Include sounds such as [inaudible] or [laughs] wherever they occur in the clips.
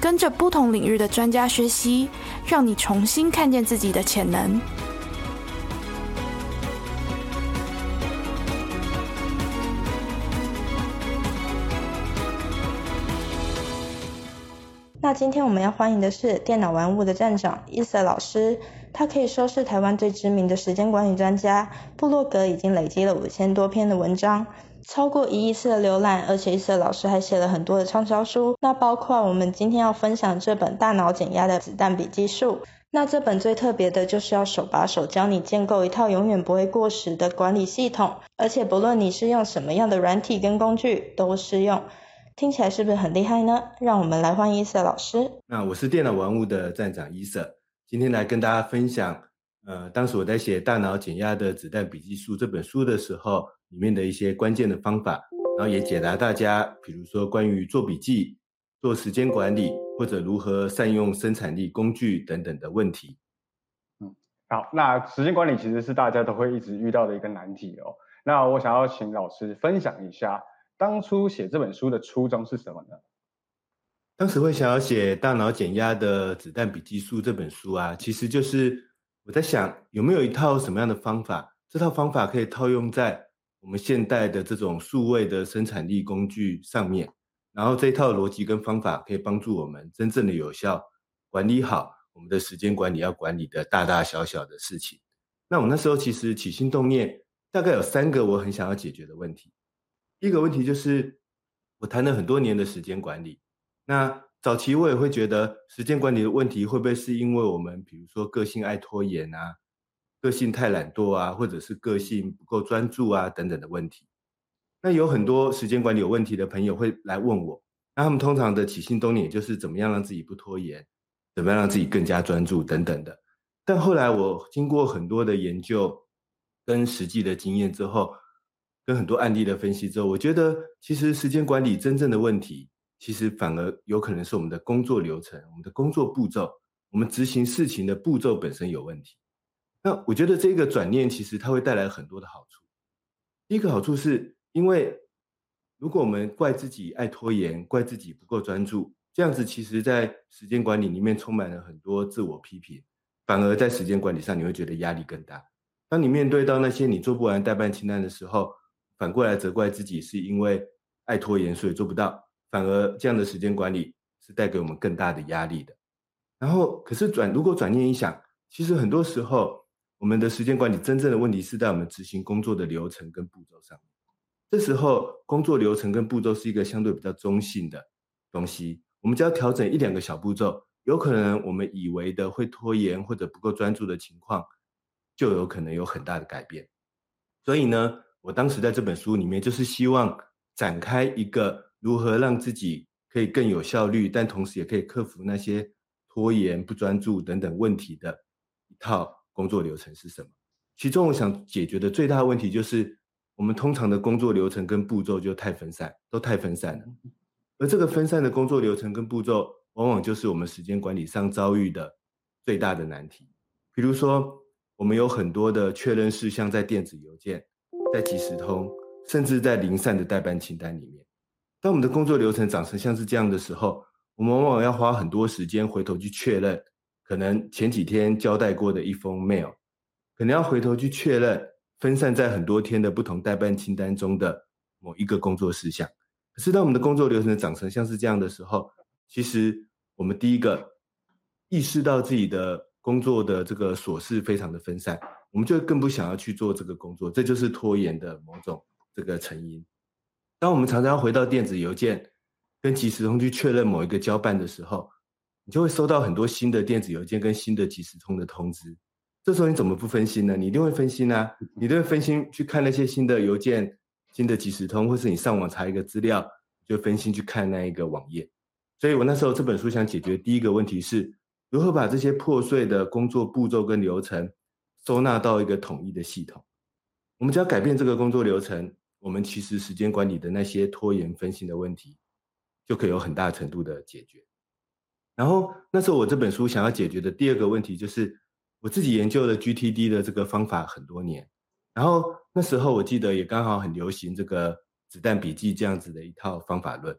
跟着不同领域的专家学习，让你重新看见自己的潜能。那今天我们要欢迎的是电脑玩物的站长伊瑟老师，他可以说是台湾最知名的时间管理专家，部落格已经累积了五千多篇的文章，超过一亿次的浏览，而且伊瑟老师还写了很多的畅销书，那包括我们今天要分享这本《大脑减压的子弹笔记术》。那这本最特别的就是要手把手教你建构一套永远不会过时的管理系统，而且不论你是用什么样的软体跟工具都适用。听起来是不是很厉害呢？让我们来欢迎伊瑟老师。那我是电脑玩物的站长伊瑟，今天来跟大家分享，呃，当时我在写《大脑减压的子弹笔记术》这本书的时候，里面的一些关键的方法，然后也解答大家，比如说关于做笔记、做时间管理，或者如何善用生产力工具等等的问题。嗯，好，那时间管理其实是大家都会一直遇到的一个难题哦。那我想要请老师分享一下。当初写这本书的初衷是什么呢？当时会想要写《大脑减压的子弹笔记术》这本书啊，其实就是我在想有没有一套什么样的方法，这套方法可以套用在我们现代的这种数位的生产力工具上面，然后这一套逻辑跟方法可以帮助我们真正的有效管理好我们的时间管理要管理的大大小小的事情。那我那时候其实起心动念，大概有三个我很想要解决的问题。第一个问题就是，我谈了很多年的时间管理。那早期我也会觉得，时间管理的问题会不会是因为我们，比如说个性爱拖延啊，个性太懒惰啊，或者是个性不够专注啊等等的问题。那有很多时间管理有问题的朋友会来问我，那他们通常的起心动念就是怎么样让自己不拖延，怎么样让自己更加专注等等的。但后来我经过很多的研究跟实际的经验之后，跟很多案例的分析之后，我觉得其实时间管理真正的问题，其实反而有可能是我们的工作流程、我们的工作步骤、我们执行事情的步骤本身有问题。那我觉得这个转念其实它会带来很多的好处。第一个好处是因为如果我们怪自己爱拖延、怪自己不够专注，这样子其实在时间管理里面充满了很多自我批评，反而在时间管理上你会觉得压力更大。当你面对到那些你做不完代办清单的时候，反过来责怪自己是因为爱拖延，所以做不到。反而这样的时间管理是带给我们更大的压力的。然后，可是转如果转念一想，其实很多时候我们的时间管理真正的问题是在我们执行工作的流程跟步骤上。这时候工作流程跟步骤是一个相对比较中性的东西，我们只要调整一两个小步骤，有可能我们以为的会拖延或者不够专注的情况，就有可能有很大的改变。所以呢？我当时在这本书里面，就是希望展开一个如何让自己可以更有效率，但同时也可以克服那些拖延、不专注等等问题的一套工作流程是什么？其中我想解决的最大问题就是，我们通常的工作流程跟步骤就太分散，都太分散了。而这个分散的工作流程跟步骤，往往就是我们时间管理上遭遇的最大的难题。比如说，我们有很多的确认事项在电子邮件。在即时通，甚至在零散的代办清单里面，当我们的工作流程长成像是这样的时候，我们往往要花很多时间回头去确认，可能前几天交代过的一封 mail，可能要回头去确认分散在很多天的不同代办清单中的某一个工作事项。可是当我们的工作流程长成像是这样的时候，其实我们第一个意识到自己的工作的这个琐事非常的分散。我们就更不想要去做这个工作，这就是拖延的某种这个成因。当我们常常要回到电子邮件跟即时通去确认某一个交办的时候，你就会收到很多新的电子邮件跟新的即时通的通知。这时候你怎么不分心呢？你一定会分心啊！你一定会分心去看那些新的邮件、新的即时通，或是你上网查一个资料，就分心去看那一个网页。所以我那时候这本书想解决第一个问题是，如何把这些破碎的工作步骤跟流程收纳到一个统一的系统。我们只要改变这个工作流程，我们其实时间管理的那些拖延分心的问题，就可以有很大程度的解决。然后那时候我这本书想要解决的第二个问题，就是我自己研究了 GTD 的这个方法很多年，然后那时候我记得也刚好很流行这个子弹笔记这样子的一套方法论。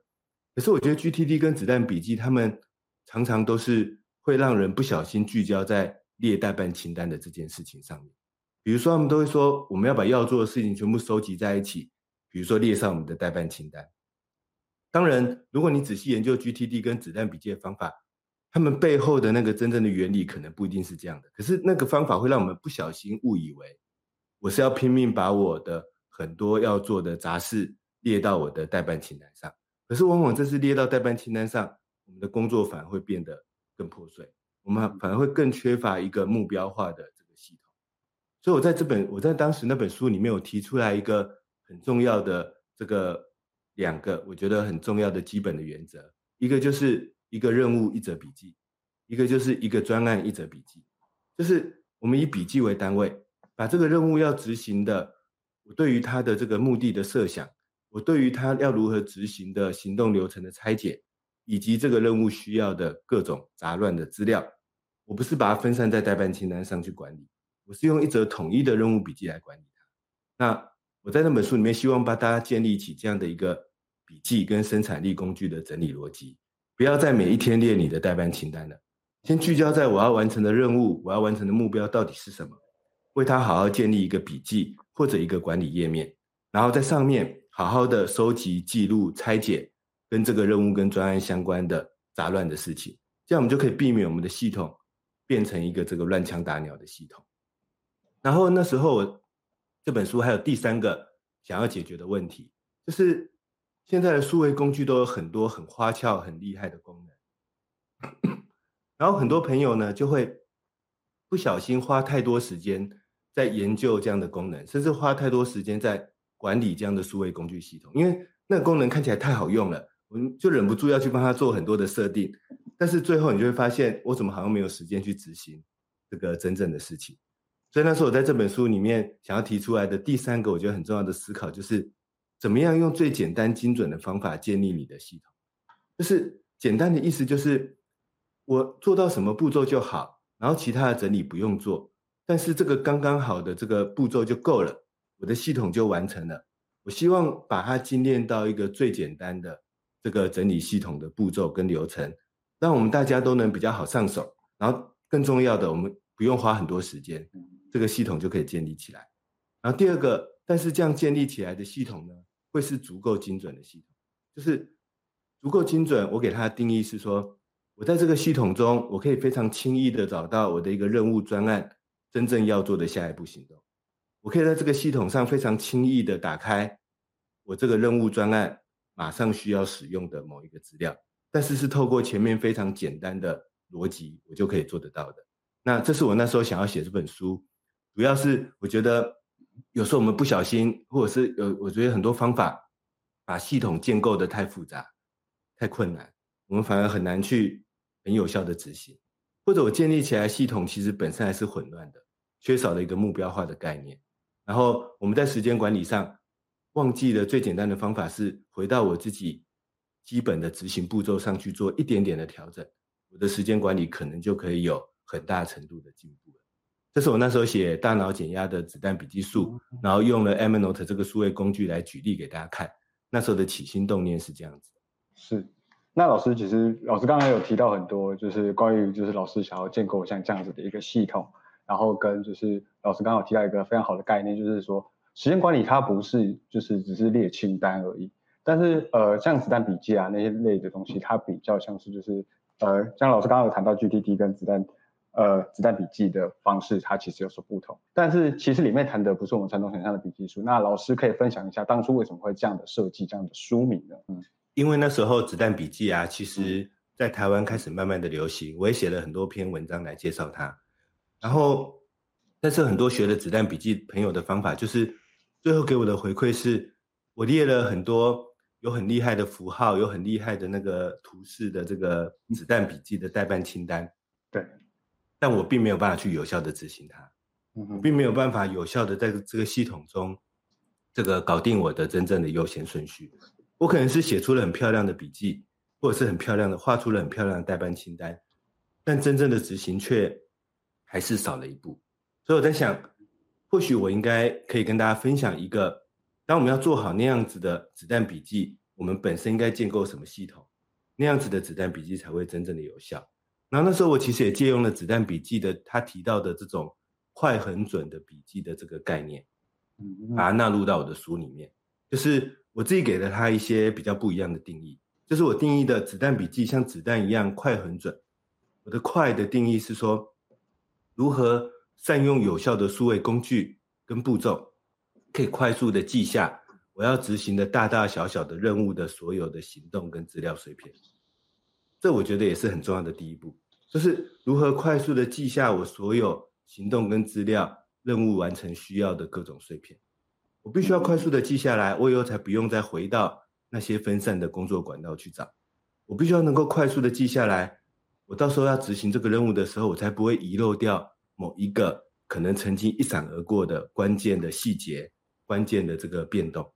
可是我觉得 GTD 跟子弹笔记，他们常常都是会让人不小心聚焦在列代办清单的这件事情上面。比如说，他们都会说我们要把要做的事情全部收集在一起，比如说列上我们的代办清单。当然，如果你仔细研究 GTD 跟子弹笔记的方法，他们背后的那个真正的原理可能不一定是这样的。可是那个方法会让我们不小心误以为我是要拼命把我的很多要做的杂事列到我的代办清单上。可是，往往这是列到代办清单上，我们的工作反而会变得更破碎，我们反而会更缺乏一个目标化的。所以，我在这本我在当时那本书里面有提出来一个很重要的这个两个我觉得很重要的基本的原则，一个就是一个任务一则笔记，一个就是一个专案一则笔记，就是我们以笔记为单位，把这个任务要执行的，我对于它的这个目的的设想。我对于他要如何执行的行动流程的拆解，以及这个任务需要的各种杂乱的资料，我不是把它分散在代办清单上去管理，我是用一则统一的任务笔记来管理它。那我在那本书里面希望帮大家建立起这样的一个笔记跟生产力工具的整理逻辑，不要在每一天列你的代办清单了，先聚焦在我要完成的任务，我要完成的目标到底是什么，为它好好建立一个笔记或者一个管理页面，然后在上面。好好的收集、记录、拆解跟这个任务跟专案相关的杂乱的事情，这样我们就可以避免我们的系统变成一个这个乱枪打鸟的系统。然后那时候这本书还有第三个想要解决的问题，就是现在的数位工具都有很多很花俏、很厉害的功能，然后很多朋友呢就会不小心花太多时间在研究这样的功能，甚至花太多时间在。管理这样的数位工具系统，因为那个功能看起来太好用了，我们就忍不住要去帮他做很多的设定。但是最后你就会发现，我怎么好像没有时间去执行这个真正的事情。所以那时候我在这本书里面想要提出来的第三个我觉得很重要的思考，就是怎么样用最简单精准的方法建立你的系统。就是简单的意思就是我做到什么步骤就好，然后其他的整理不用做，但是这个刚刚好的这个步骤就够了。我的系统就完成了。我希望把它精炼到一个最简单的这个整理系统的步骤跟流程，让我们大家都能比较好上手。然后更重要的，我们不用花很多时间，这个系统就可以建立起来。然后第二个，但是这样建立起来的系统呢，会是足够精准的系统，就是足够精准。我给它的定义是说，我在这个系统中，我可以非常轻易的找到我的一个任务专案真正要做的下一步行动。我可以在这个系统上非常轻易的打开我这个任务专案马上需要使用的某一个资料，但是是透过前面非常简单的逻辑，我就可以做得到的。那这是我那时候想要写这本书，主要是我觉得有时候我们不小心，或者是有我觉得很多方法把系统建构的太复杂、太困难，我们反而很难去很有效的执行，或者我建立起来系统其实本身还是混乱的，缺少了一个目标化的概念。然后我们在时间管理上忘记了最简单的方法是回到我自己基本的执行步骤上去做一点点的调整，我的时间管理可能就可以有很大程度的进步。这是我那时候写大脑减压的子弹笔记术，然后用了 Evernote 这个数位工具来举例给大家看。那时候的起心动念是这样子。是，那老师其实老师刚才有提到很多，就是关于就是老师想要建构像这样子的一个系统。然后跟就是老师刚好提到一个非常好的概念，就是说时间管理它不是就是只是列清单而已，但是呃像子弹笔记啊那些类的东西，它比较像是就是呃像老师刚刚有谈到 GTD 跟子弹呃子弹笔记的方式，它其实有所不同。但是其实里面谈的不是我们传统想象的笔记书。那老师可以分享一下当初为什么会这样的设计这样的书名呢？嗯，因为那时候子弹笔记啊，其实在台湾开始慢慢的流行，我也写了很多篇文章来介绍它。然后，但是很多学了子弹笔记朋友的方法，就是最后给我的回馈是，我列了很多有很厉害的符号、有很厉害的那个图示的这个子弹笔记的代办清单，对，但我并没有办法去有效的执行它，我并没有办法有效的在这个系统中，这个搞定我的真正的优先顺序。我可能是写出了很漂亮的笔记，或者是很漂亮的画出了很漂亮的代办清单，但真正的执行却还是少了一步。所以我在想，或许我应该可以跟大家分享一个，当我们要做好那样子的子弹笔记，我们本身应该建构什么系统，那样子的子弹笔记才会真正的有效。然后那时候我其实也借用了子弹笔记的他提到的这种快很准的笔记的这个概念，把它纳入到我的书里面，就是。我自己给了他一些比较不一样的定义，就是我定义的子弹笔记像子弹一样快很准。我的快的定义是说，如何善用有效的数位工具跟步骤，可以快速的记下我要执行的大大小小的任务的所有的行动跟资料碎片。这我觉得也是很重要的第一步，就是如何快速的记下我所有行动跟资料任务完成需要的各种碎片。我必须要快速的记下来，我以后才不用再回到那些分散的工作管道去找。我必须要能够快速的记下来，我到时候要执行这个任务的时候，我才不会遗漏掉某一个可能曾经一闪而过的关键的细节、关键的这个变动。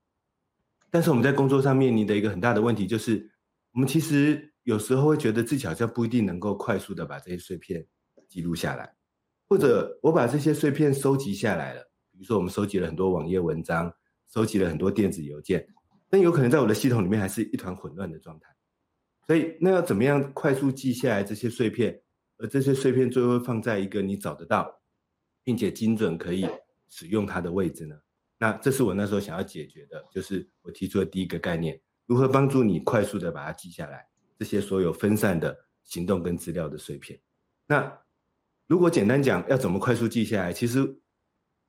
但是我们在工作上面临的一个很大的问题就是，我们其实有时候会觉得自己好像不一定能够快速的把这些碎片记录下来，或者我把这些碎片收集下来了。比如说，我们收集了很多网页文章，收集了很多电子邮件，但有可能在我的系统里面还是一团混乱的状态。所以，那要怎么样快速记下来这些碎片，而这些碎片最后放在一个你找得到，并且精准可以使用它的位置呢？那这是我那时候想要解决的，就是我提出的第一个概念：如何帮助你快速的把它记下来，这些所有分散的行动跟资料的碎片。那如果简单讲，要怎么快速记下来？其实。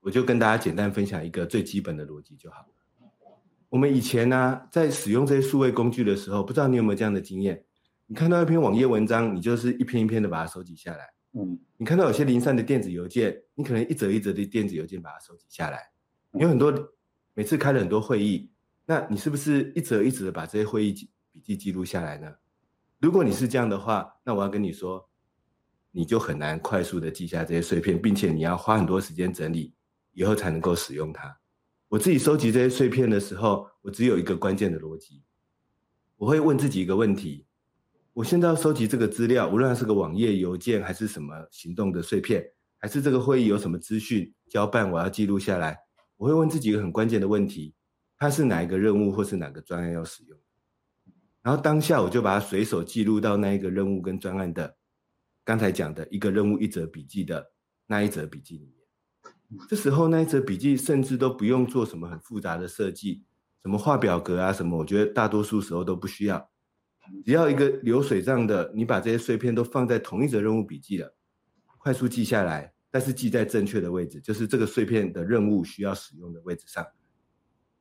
我就跟大家简单分享一个最基本的逻辑就好了。我们以前呢，在使用这些数位工具的时候，不知道你有没有这样的经验？你看到一篇网页文章，你就是一篇一篇的把它收集下来。嗯。你看到有些零散的电子邮件，你可能一则一则的电子邮件把它收集下来。有很多每次开了很多会议，那你是不是一则一则的把这些会议笔记记录下来呢？如果你是这样的话，那我要跟你说，你就很难快速的记下这些碎片，并且你要花很多时间整理。以后才能够使用它。我自己收集这些碎片的时候，我只有一个关键的逻辑，我会问自己一个问题：我现在要收集这个资料，无论是个网页邮件，还是什么行动的碎片，还是这个会议有什么资讯交办，我要记录下来。我会问自己一个很关键的问题：它是哪一个任务，或是哪个专案要使用？然后当下我就把它随手记录到那一个任务跟专案的刚才讲的一个任务一则笔记的那一则笔记里面。这时候那一则笔记甚至都不用做什么很复杂的设计，什么画表格啊什么，我觉得大多数时候都不需要，只要一个流水账的，你把这些碎片都放在同一则任务笔记了，快速记下来，但是记在正确的位置，就是这个碎片的任务需要使用的位置上，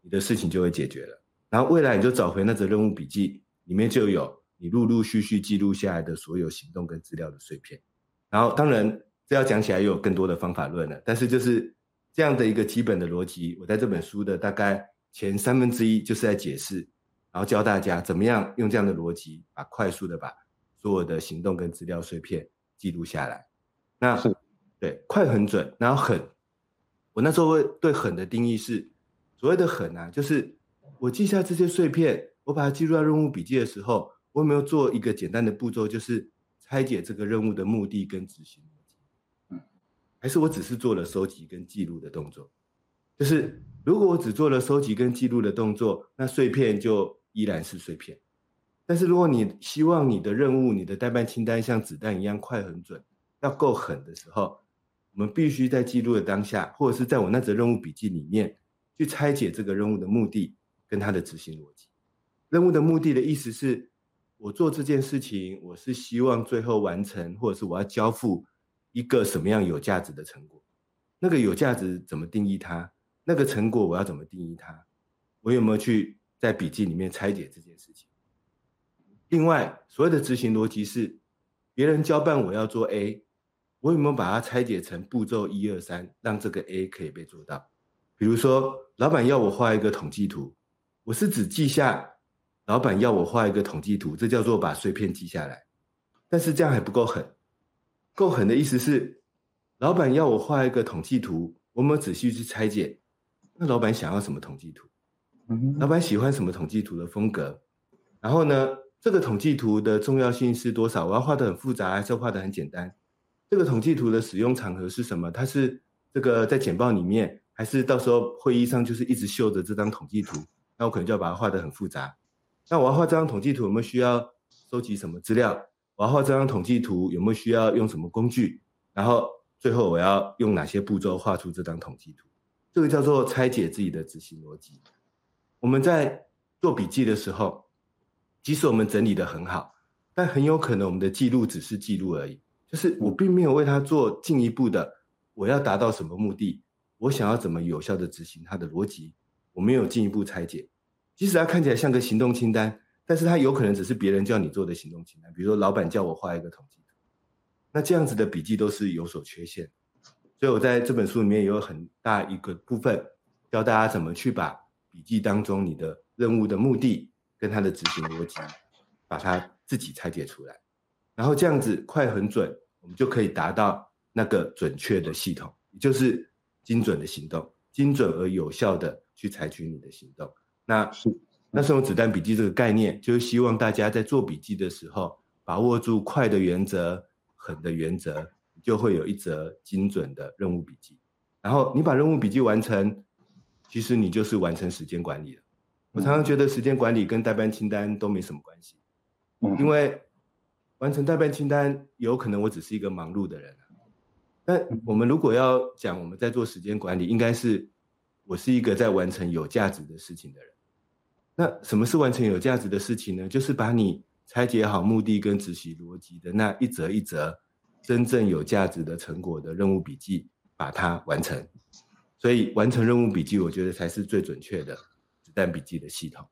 你的事情就会解决了。然后未来你就找回那则任务笔记，里面就有你陆陆续续记录下来的所有行动跟资料的碎片，然后当然。这要讲起来又有更多的方法论了，但是就是这样的一个基本的逻辑，我在这本书的大概前三分之一就是在解释，然后教大家怎么样用这样的逻辑，把快速的把所有的行动跟资料碎片记录下来。那是对快很准，然后狠，我那时候会对狠的定义是，所谓的狠啊，就是我记下这些碎片，我把它记录在任务笔记的时候，我有没有做一个简单的步骤，就是拆解这个任务的目的跟执行。还是我只是做了收集跟记录的动作，就是如果我只做了收集跟记录的动作，那碎片就依然是碎片。但是如果你希望你的任务、你的代办清单像子弹一样快、很准，要够狠的时候，我们必须在记录的当下，或者是在我那则任务笔记里面，去拆解这个任务的目的跟它的执行逻辑。任务的目的的意思是，我做这件事情，我是希望最后完成，或者是我要交付。一个什么样有价值的成果？那个有价值怎么定义它？那个成果我要怎么定义它？我有没有去在笔记里面拆解这件事情？另外，所谓的执行逻辑是，别人交办我要做 A，我有没有把它拆解成步骤一二三，让这个 A 可以被做到？比如说，老板要我画一个统计图，我是只记下老板要我画一个统计图，这叫做把碎片记下来。但是这样还不够狠。够狠的意思是，老板要我画一个统计图，我们仔细去拆解。那老板想要什么统计图？老板喜欢什么统计图的风格？然后呢，这个统计图的重要性是多少？我要画的很复杂，还是画的很简单？这个统计图的使用场合是什么？它是这个在简报里面，还是到时候会议上就是一直秀着这张统计图？那我可能就要把它画的很复杂。那我要画这张统计图，有没有需要收集什么资料？我要画这张统计图，有没有需要用什么工具？然后最后我要用哪些步骤画出这张统计图？这个叫做拆解自己的执行逻辑。我们在做笔记的时候，即使我们整理的很好，但很有可能我们的记录只是记录而已，就是我并没有为它做进一步的，我要达到什么目的，我想要怎么有效的执行它的逻辑，我没有进一步拆解。即使它看起来像个行动清单，但是它有可能只是别人叫你做的行动清单。比如说，老板叫我画一个统计图，那这样子的笔记都是有所缺陷。所以我在这本书里面也有很大一个部分，教大家怎么去把笔记当中你的任务的目的跟它的执行逻辑，把它自己拆解出来，然后这样子快很准，我们就可以达到那个准确的系统，也就是精准的行动，精准而有效的去采取你的行动。那是。那是用子弹笔记这个概念，就是希望大家在做笔记的时候，把握住快的原则、狠的原则。就会有一则精准的任务笔记，然后你把任务笔记完成，其实你就是完成时间管理了。我常常觉得时间管理跟代办清单都没什么关系，因为完成代办清单有可能我只是一个忙碌的人，但我们如果要讲我们在做时间管理，应该是我是一个在完成有价值的事情的人。那什么是完成有价值的事情呢？就是把你拆解好目的跟执行逻辑的那一则一则。真正有价值的成果的任务笔记，把它完成。所以完成任务笔记，我觉得才是最准确的子弹笔记的系统。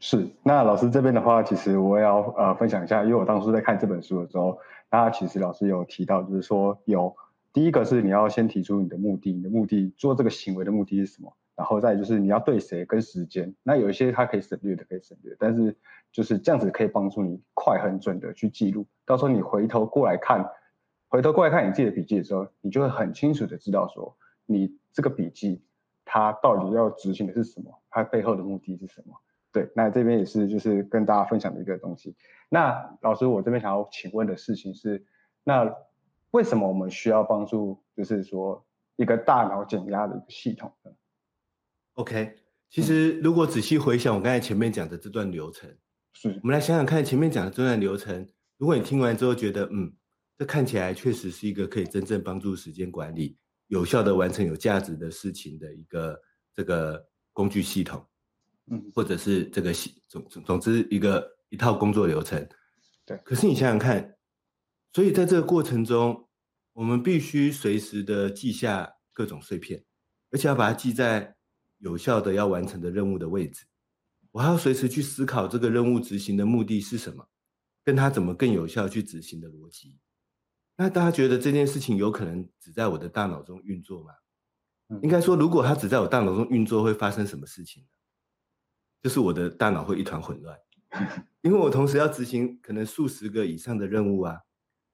是，那老师这边的话，其实我也要呃分享一下，因为我当初在看这本书的时候，那其实老师有提到，就是说有第一个是你要先提出你的目的，你的目的做这个行为的目的是什么？然后再就是你要对谁跟时间，那有一些它可以省略的可以省略，但是就是这样子可以帮助你快很准的去记录，到时候你回头过来看，回头过来看你自己的笔记的时候，你就会很清楚的知道说你这个笔记它到底要执行的是什么，它背后的目的是什么。对，那这边也是就是跟大家分享的一个东西。那老师我这边想要请问的事情是，那为什么我们需要帮助，就是说一个大脑减压的一个系统呢？OK，其实如果仔细回想我刚才前面讲的这段流程，是我们来想想看前面讲的这段流程，如果你听完之后觉得，嗯，这看起来确实是一个可以真正帮助时间管理、有效的完成有价值的事情的一个这个工具系统，嗯，或者是这个系总总总之一个一套工作流程，对。可是你想想看，所以在这个过程中，我们必须随时的记下各种碎片，而且要把它记在。有效的要完成的任务的位置，我还要随时去思考这个任务执行的目的是什么，跟它怎么更有效去执行的逻辑。那大家觉得这件事情有可能只在我的大脑中运作吗？应该说，如果它只在我大脑中运作，会发生什么事情呢？就是我的大脑会一团混乱，[laughs] 因为我同时要执行可能数十个以上的任务啊。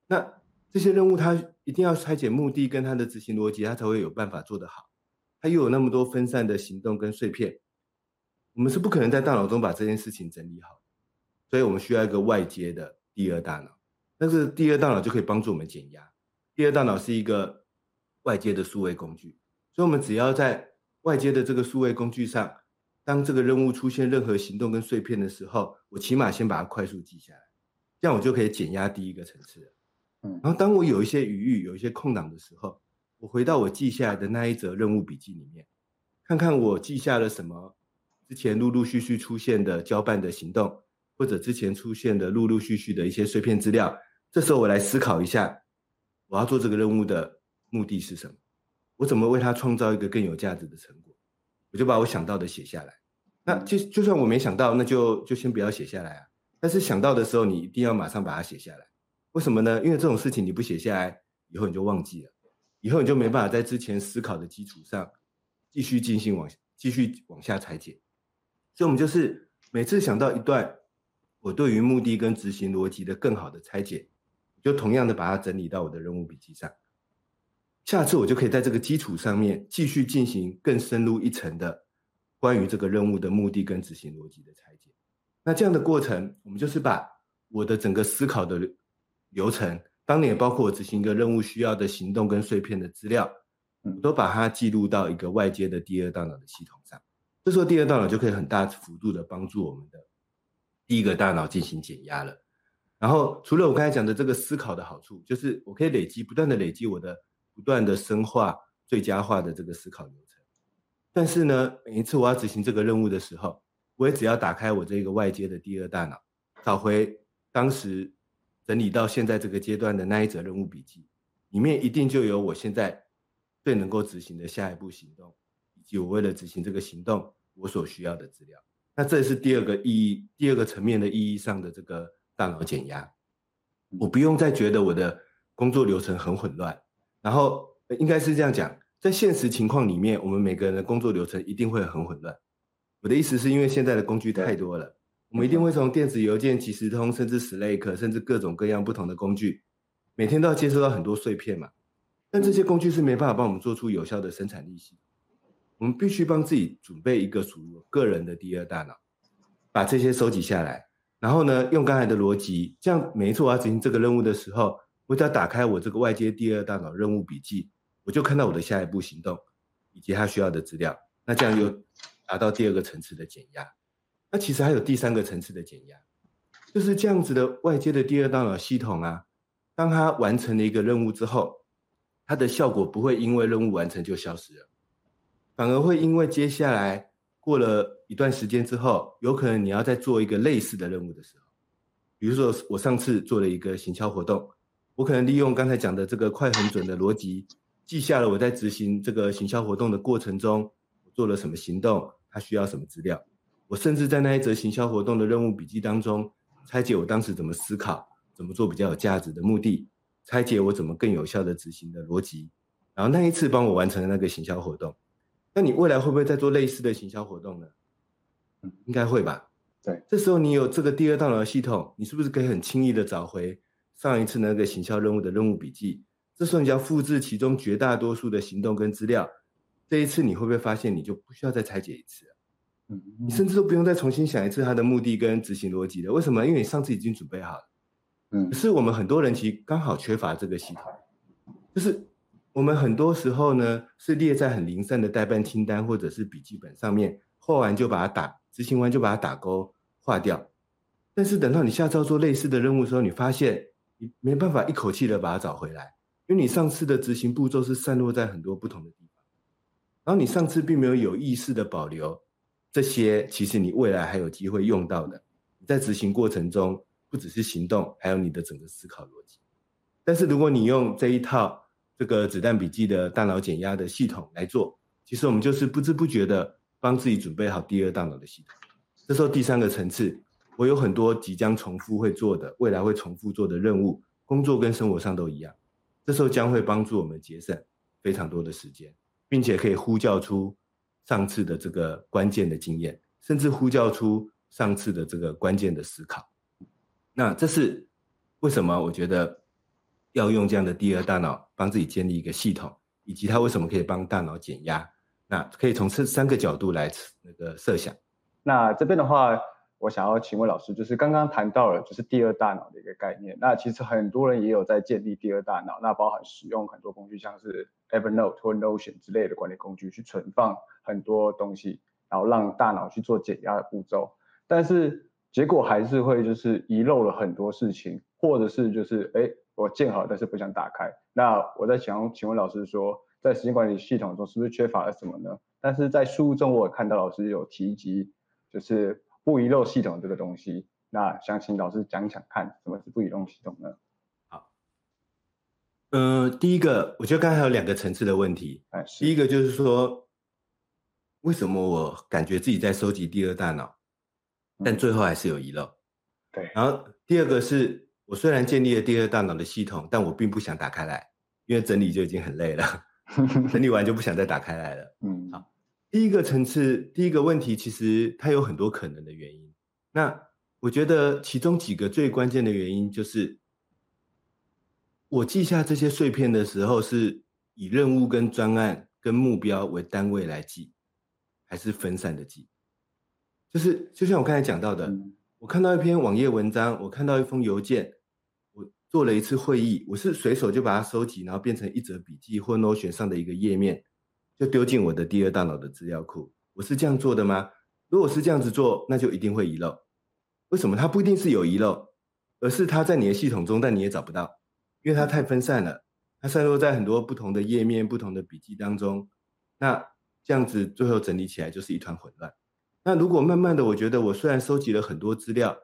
那这些任务它一定要拆解目的跟它的执行逻辑，它才会有办法做得好。它又有那么多分散的行动跟碎片，我们是不可能在大脑中把这件事情整理好，所以我们需要一个外接的第二大脑。但是第二大脑就可以帮助我们减压。第二大脑是一个外接的数位工具，所以我们只要在外接的这个数位工具上，当这个任务出现任何行动跟碎片的时候，我起码先把它快速记下来，这样我就可以减压第一个层次了。嗯，然后当我有一些余裕、有一些空档的时候。我回到我记下来的那一则任务笔记里面，看看我记下了什么，之前陆陆续续出现的交办的行动，或者之前出现的陆陆续续的一些碎片资料。这时候我来思考一下，我要做这个任务的目的是什么？我怎么为他创造一个更有价值的成果？我就把我想到的写下来。那就就算我没想到，那就就先不要写下来啊。但是想到的时候，你一定要马上把它写下来。为什么呢？因为这种事情你不写下来，以后你就忘记了。以后你就没办法在之前思考的基础上继续进行往继续往下裁剪，所以我们就是每次想到一段我对于目的跟执行逻辑的更好的拆解，就同样的把它整理到我的任务笔记上。下次我就可以在这个基础上面继续进行更深入一层的关于这个任务的目的跟执行逻辑的拆解。那这样的过程，我们就是把我的整个思考的流程，当年也包括我执行一个任务需要的行动跟碎片的资料，我，都把它记录到一个外接的第二大脑的系统上。这时候第二大脑就可以很大幅度的帮助我们的第一个大脑进行减压了。然后除了我刚才讲的这个思考的好处，就是我可以累积不断的累积我的。不断的深化、最佳化的这个思考流程，但是呢，每一次我要执行这个任务的时候，我也只要打开我这个外接的第二大脑，找回当时整理到现在这个阶段的那一则任务笔记，里面一定就有我现在最能够执行的下一步行动，以及我为了执行这个行动我所需要的资料。那这是第二个意义、第二个层面的意义上的这个大脑减压，我不用再觉得我的工作流程很混乱。然后应该是这样讲，在现实情况里面，我们每个人的工作流程一定会很混乱。我的意思是因为现在的工具太多了，我们一定会从电子邮件、即时通，甚至 Slack，甚至各种各样不同的工具，每天都要接收到很多碎片嘛。但这些工具是没办法帮我们做出有效的生产力系统。我们必须帮自己准备一个属于我个人的第二大脑，把这些收集下来，然后呢，用刚才的逻辑，这样每一次我要执行这个任务的时候。我只要打开我这个外接第二大脑任务笔记，我就看到我的下一步行动以及它需要的资料。那这样又达到第二个层次的减压。那其实还有第三个层次的减压，就是这样子的外接的第二大脑系统啊，当它完成了一个任务之后，它的效果不会因为任务完成就消失了，反而会因为接下来过了一段时间之后，有可能你要再做一个类似的任务的时候，比如说我上次做了一个行销活动。我可能利用刚才讲的这个快很准的逻辑，记下了我在执行这个行销活动的过程中，做了什么行动，它需要什么资料。我甚至在那一则行销活动的任务笔记当中，拆解我当时怎么思考，怎么做比较有价值的目的，拆解我怎么更有效的执行的逻辑。然后那一次帮我完成了那个行销活动。那你未来会不会再做类似的行销活动呢？嗯，应该会吧。对，这时候你有这个第二大脑的系统，你是不是可以很轻易的找回？上一次那个行销任务的任务笔记，这时候你要复制其中绝大多数的行动跟资料，这一次你会不会发现你就不需要再拆解一次？嗯，你甚至都不用再重新想一次它的目的跟执行逻辑了。为什么？因为你上次已经准备好了。嗯，可是我们很多人其实刚好缺乏这个系统，就是我们很多时候呢是列在很零散的代办清单或者是笔记本上面，画完就把它打，执行完就把它打勾划掉。但是等到你下次要做类似的任务的时候，你发现。你没办法一口气的把它找回来，因为你上次的执行步骤是散落在很多不同的地方，然后你上次并没有有意识的保留这些，其实你未来还有机会用到的。在执行过程中，不只是行动，还有你的整个思考逻辑。但是如果你用这一套这个子弹笔记的大脑减压的系统来做，其实我们就是不知不觉的帮自己准备好第二大脑的系统。这时候第三个层次。我有很多即将重复会做的，未来会重复做的任务，工作跟生活上都一样。这时候将会帮助我们节省非常多的时间，并且可以呼叫出上次的这个关键的经验，甚至呼叫出上次的这个关键的思考。那这是为什么？我觉得要用这样的第二大脑帮自己建立一个系统，以及它为什么可以帮大脑减压？那可以从这三个角度来那个设想。那这边的话。我想要请问老师，就是刚刚谈到了就是第二大脑的一个概念。那其实很多人也有在建立第二大脑，那包含使用很多工具，像是 Evernote 或 Notion 之类的管理工具去存放很多东西，然后让大脑去做减压的步骤。但是结果还是会就是遗漏了很多事情，或者是就是哎我建好但是不想打开。那我在想请问老师说，在时间管理系统中是不是缺乏了什么呢？但是在书中我看到老师有提及，就是。不遗漏系统这个东西，那想请老师讲讲看，什么是不遗漏系统呢？好，嗯，第一个，我觉得刚才有两个层次的问题。哎，第一个就是说，为什么我感觉自己在收集第二大脑，但最后还是有遗漏？对。然后第二个是我虽然建立了第二大脑的系统，但我并不想打开来，因为整理就已经很累了，[laughs] 整理完就不想再打开来了。嗯，好。第一个层次，第一个问题，其实它有很多可能的原因。那我觉得其中几个最关键的原因就是，我记下这些碎片的时候，是以任务跟专案跟目标为单位来记，还是分散的记？就是就像我刚才讲到的，我看到一篇网页文章，我看到一封邮件，我做了一次会议，我是随手就把它收集，然后变成一则笔记或 Notion 上的一个页面，就丢进我的第二大脑的资料库。我是这样做的吗？如果是这样子做，那就一定会遗漏。为什么？它不一定是有遗漏，而是它在你的系统中，但你也找不到。因为它太分散了，它散落在很多不同的页面、不同的笔记当中，那这样子最后整理起来就是一团混乱。那如果慢慢的，我觉得我虽然收集了很多资料，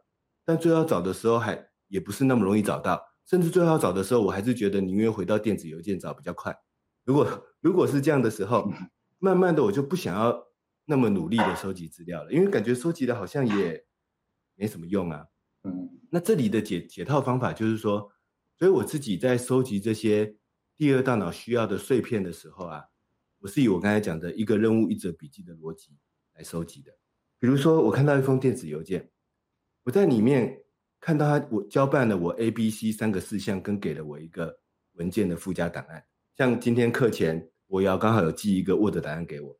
但最后找的时候还也不是那么容易找到，甚至最后找的时候，我还是觉得宁愿回到电子邮件找比较快。如果如果是这样的时候，慢慢的我就不想要那么努力的收集资料了，因为感觉收集的好像也没什么用啊。嗯，那这里的解解套方法就是说。所以我自己在收集这些第二大脑需要的碎片的时候啊，我是以我刚才讲的一个任务一则笔记的逻辑来收集的。比如说，我看到一封电子邮件，我在里面看到他我交办了我 A、B、C 三个事项，跟给了我一个文件的附加档案。像今天课前，我要刚好有寄一个 Word 档案给我。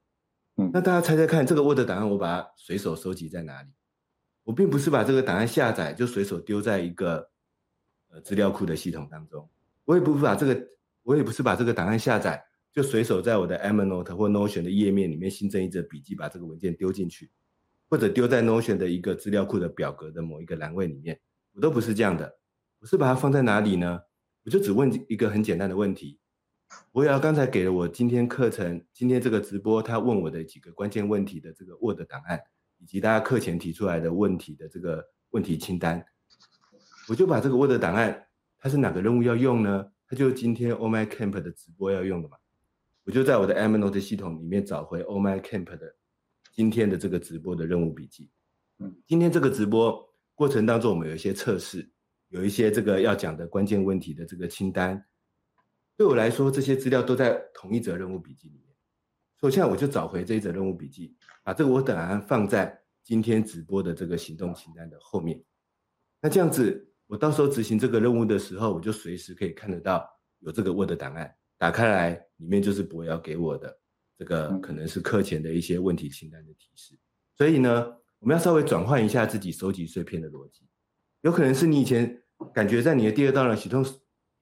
嗯，那大家猜猜看，这个 Word 档案我把它随手收集在哪里？我并不是把这个档案下载就随手丢在一个呃。资料库的系统当中，我也不是把这个，我也不是把这个档案下载，就随手在我的 Evernote 或 Notion 的页面里面新增一则笔记，把这个文件丢进去，或者丢在 Notion 的一个资料库的表格的某一个栏位里面，我都不是这样的。我是把它放在哪里呢？我就只问一个很简单的问题。我也要刚才给了我今天课程、今天这个直播，他问我的几个关键问题的这个 Word 档案，以及大家课前提出来的问题的这个问题清单。我就把这个 Word 档案，它是哪个任务要用呢？它就是今天 Oh My Camp 的直播要用的嘛。我就在我的 Evernote 系统里面找回 Oh My Camp 的今天的这个直播的任务笔记。嗯，今天这个直播过程当中，我们有一些测试，有一些这个要讲的关键问题的这个清单。对我来说，这些资料都在同一则任务笔记里面。所以现在我就找回这一则任务笔记，把这个 Word 档案放在今天直播的这个行动清单的后面。那这样子。我到时候执行这个任务的时候，我就随时可以看得到有这个 Word 档案，打开来里面就是博瑶给我的这个可能是课前的一些问题清单的提示。所以呢，我们要稍微转换一下自己收集碎片的逻辑，有可能是你以前感觉在你的第二大脑系统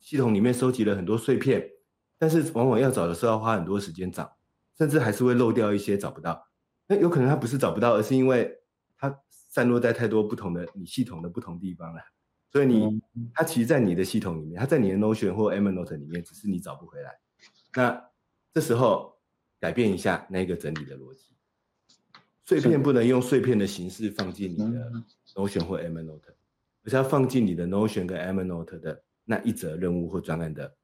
系统里面收集了很多碎片，但是往往要找的时候要花很多时间找，甚至还是会漏掉一些找不到。那有可能它不是找不到，而是因为它散落在太多不同的你系统的不同地方了。所以你，它其实，在你的系统里面，它在你的 Notion 或 Evernote 里面，只是你找不回来。那这时候改变一下那个整理的逻辑，碎片不能用碎片的形式放进你的 Notion 或 Evernote，而是要放进你的 Notion 跟 Evernote 的那一则任务或专案的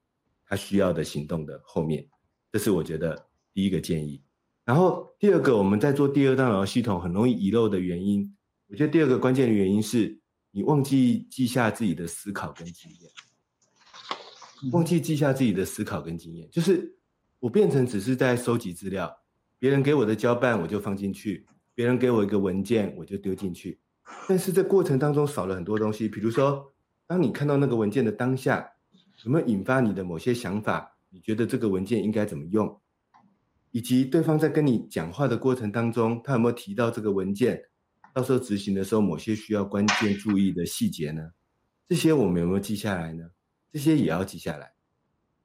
他需要的行动的后面。这是我觉得第一个建议。然后第二个，我们在做第二大脑系统很容易遗漏的原因，我觉得第二个关键的原因是。你忘记记下自己的思考跟经验，忘记记下自己的思考跟经验，就是我变成只是在收集资料，别人给我的交办我就放进去，别人给我一个文件我就丢进去，但是这过程当中少了很多东西，比如说，当你看到那个文件的当下，有没有引发你的某些想法？你觉得这个文件应该怎么用？以及对方在跟你讲话的过程当中，他有没有提到这个文件？到时候执行的时候，某些需要关键注意的细节呢？这些我们有没有记下来呢？这些也要记下来。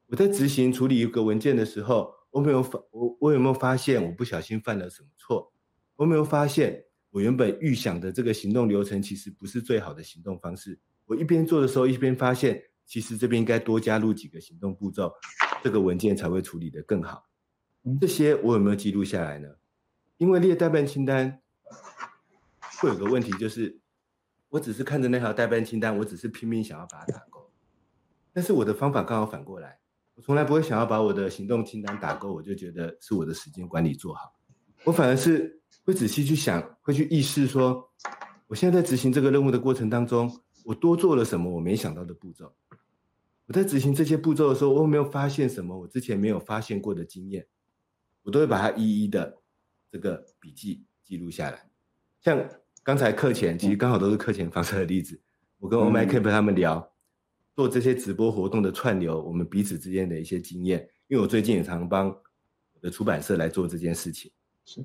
我在执行处理一个文件的时候，我没有发我我有没有发现我不小心犯了什么错？我没有发现我原本预想的这个行动流程其实不是最好的行动方式。我一边做的时候，一边发现其实这边应该多加入几个行动步骤，这个文件才会处理得更好。这些我有没有记录下来呢？因为列代办清单。会有个问题，就是我只是看着那条代办清单，我只是拼命想要把它打勾，但是我的方法刚好反过来，我从来不会想要把我的行动清单打勾，我就觉得是我的时间管理做好，我反而是会仔细去想，会去意识说，我现在在执行这个任务的过程当中，我多做了什么我没想到的步骤，我在执行这些步骤的时候，我有没有发现什么我之前没有发现过的经验，我都会把它一一的这个笔记记录下来，像。刚才课前其实刚好都是课前发生的例子。我跟 Oh My Camp 他们聊，做这些直播活动的串流，我们彼此之间的一些经验。因为我最近也常帮我的出版社来做这件事情，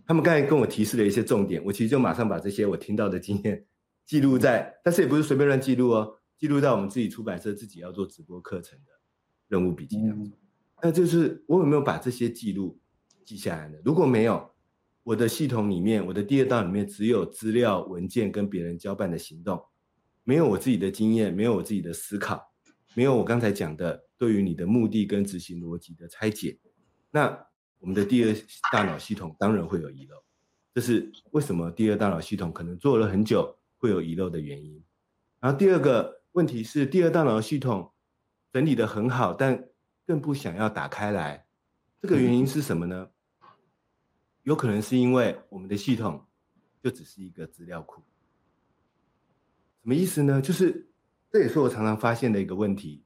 他们刚才跟我提示了一些重点，我其实就马上把这些我听到的经验记录在，但是也不是随便乱记录哦，记录在我们自己出版社自己要做直播课程的任务笔记当中。那就是我有没有把这些记录记下来呢？如果没有，我的系统里面，我的第二道里面只有资料文件跟别人交办的行动，没有我自己的经验，没有我自己的思考。没有我刚才讲的对于你的目的跟执行逻辑的拆解，那我们的第二大脑系统当然会有遗漏，这是为什么第二大脑系统可能做了很久会有遗漏的原因。然后第二个问题是，第二大脑系统整理的很好，但更不想要打开来，这个原因是什么呢？有可能是因为我们的系统就只是一个资料库，什么意思呢？就是。这也是我常常发现的一个问题，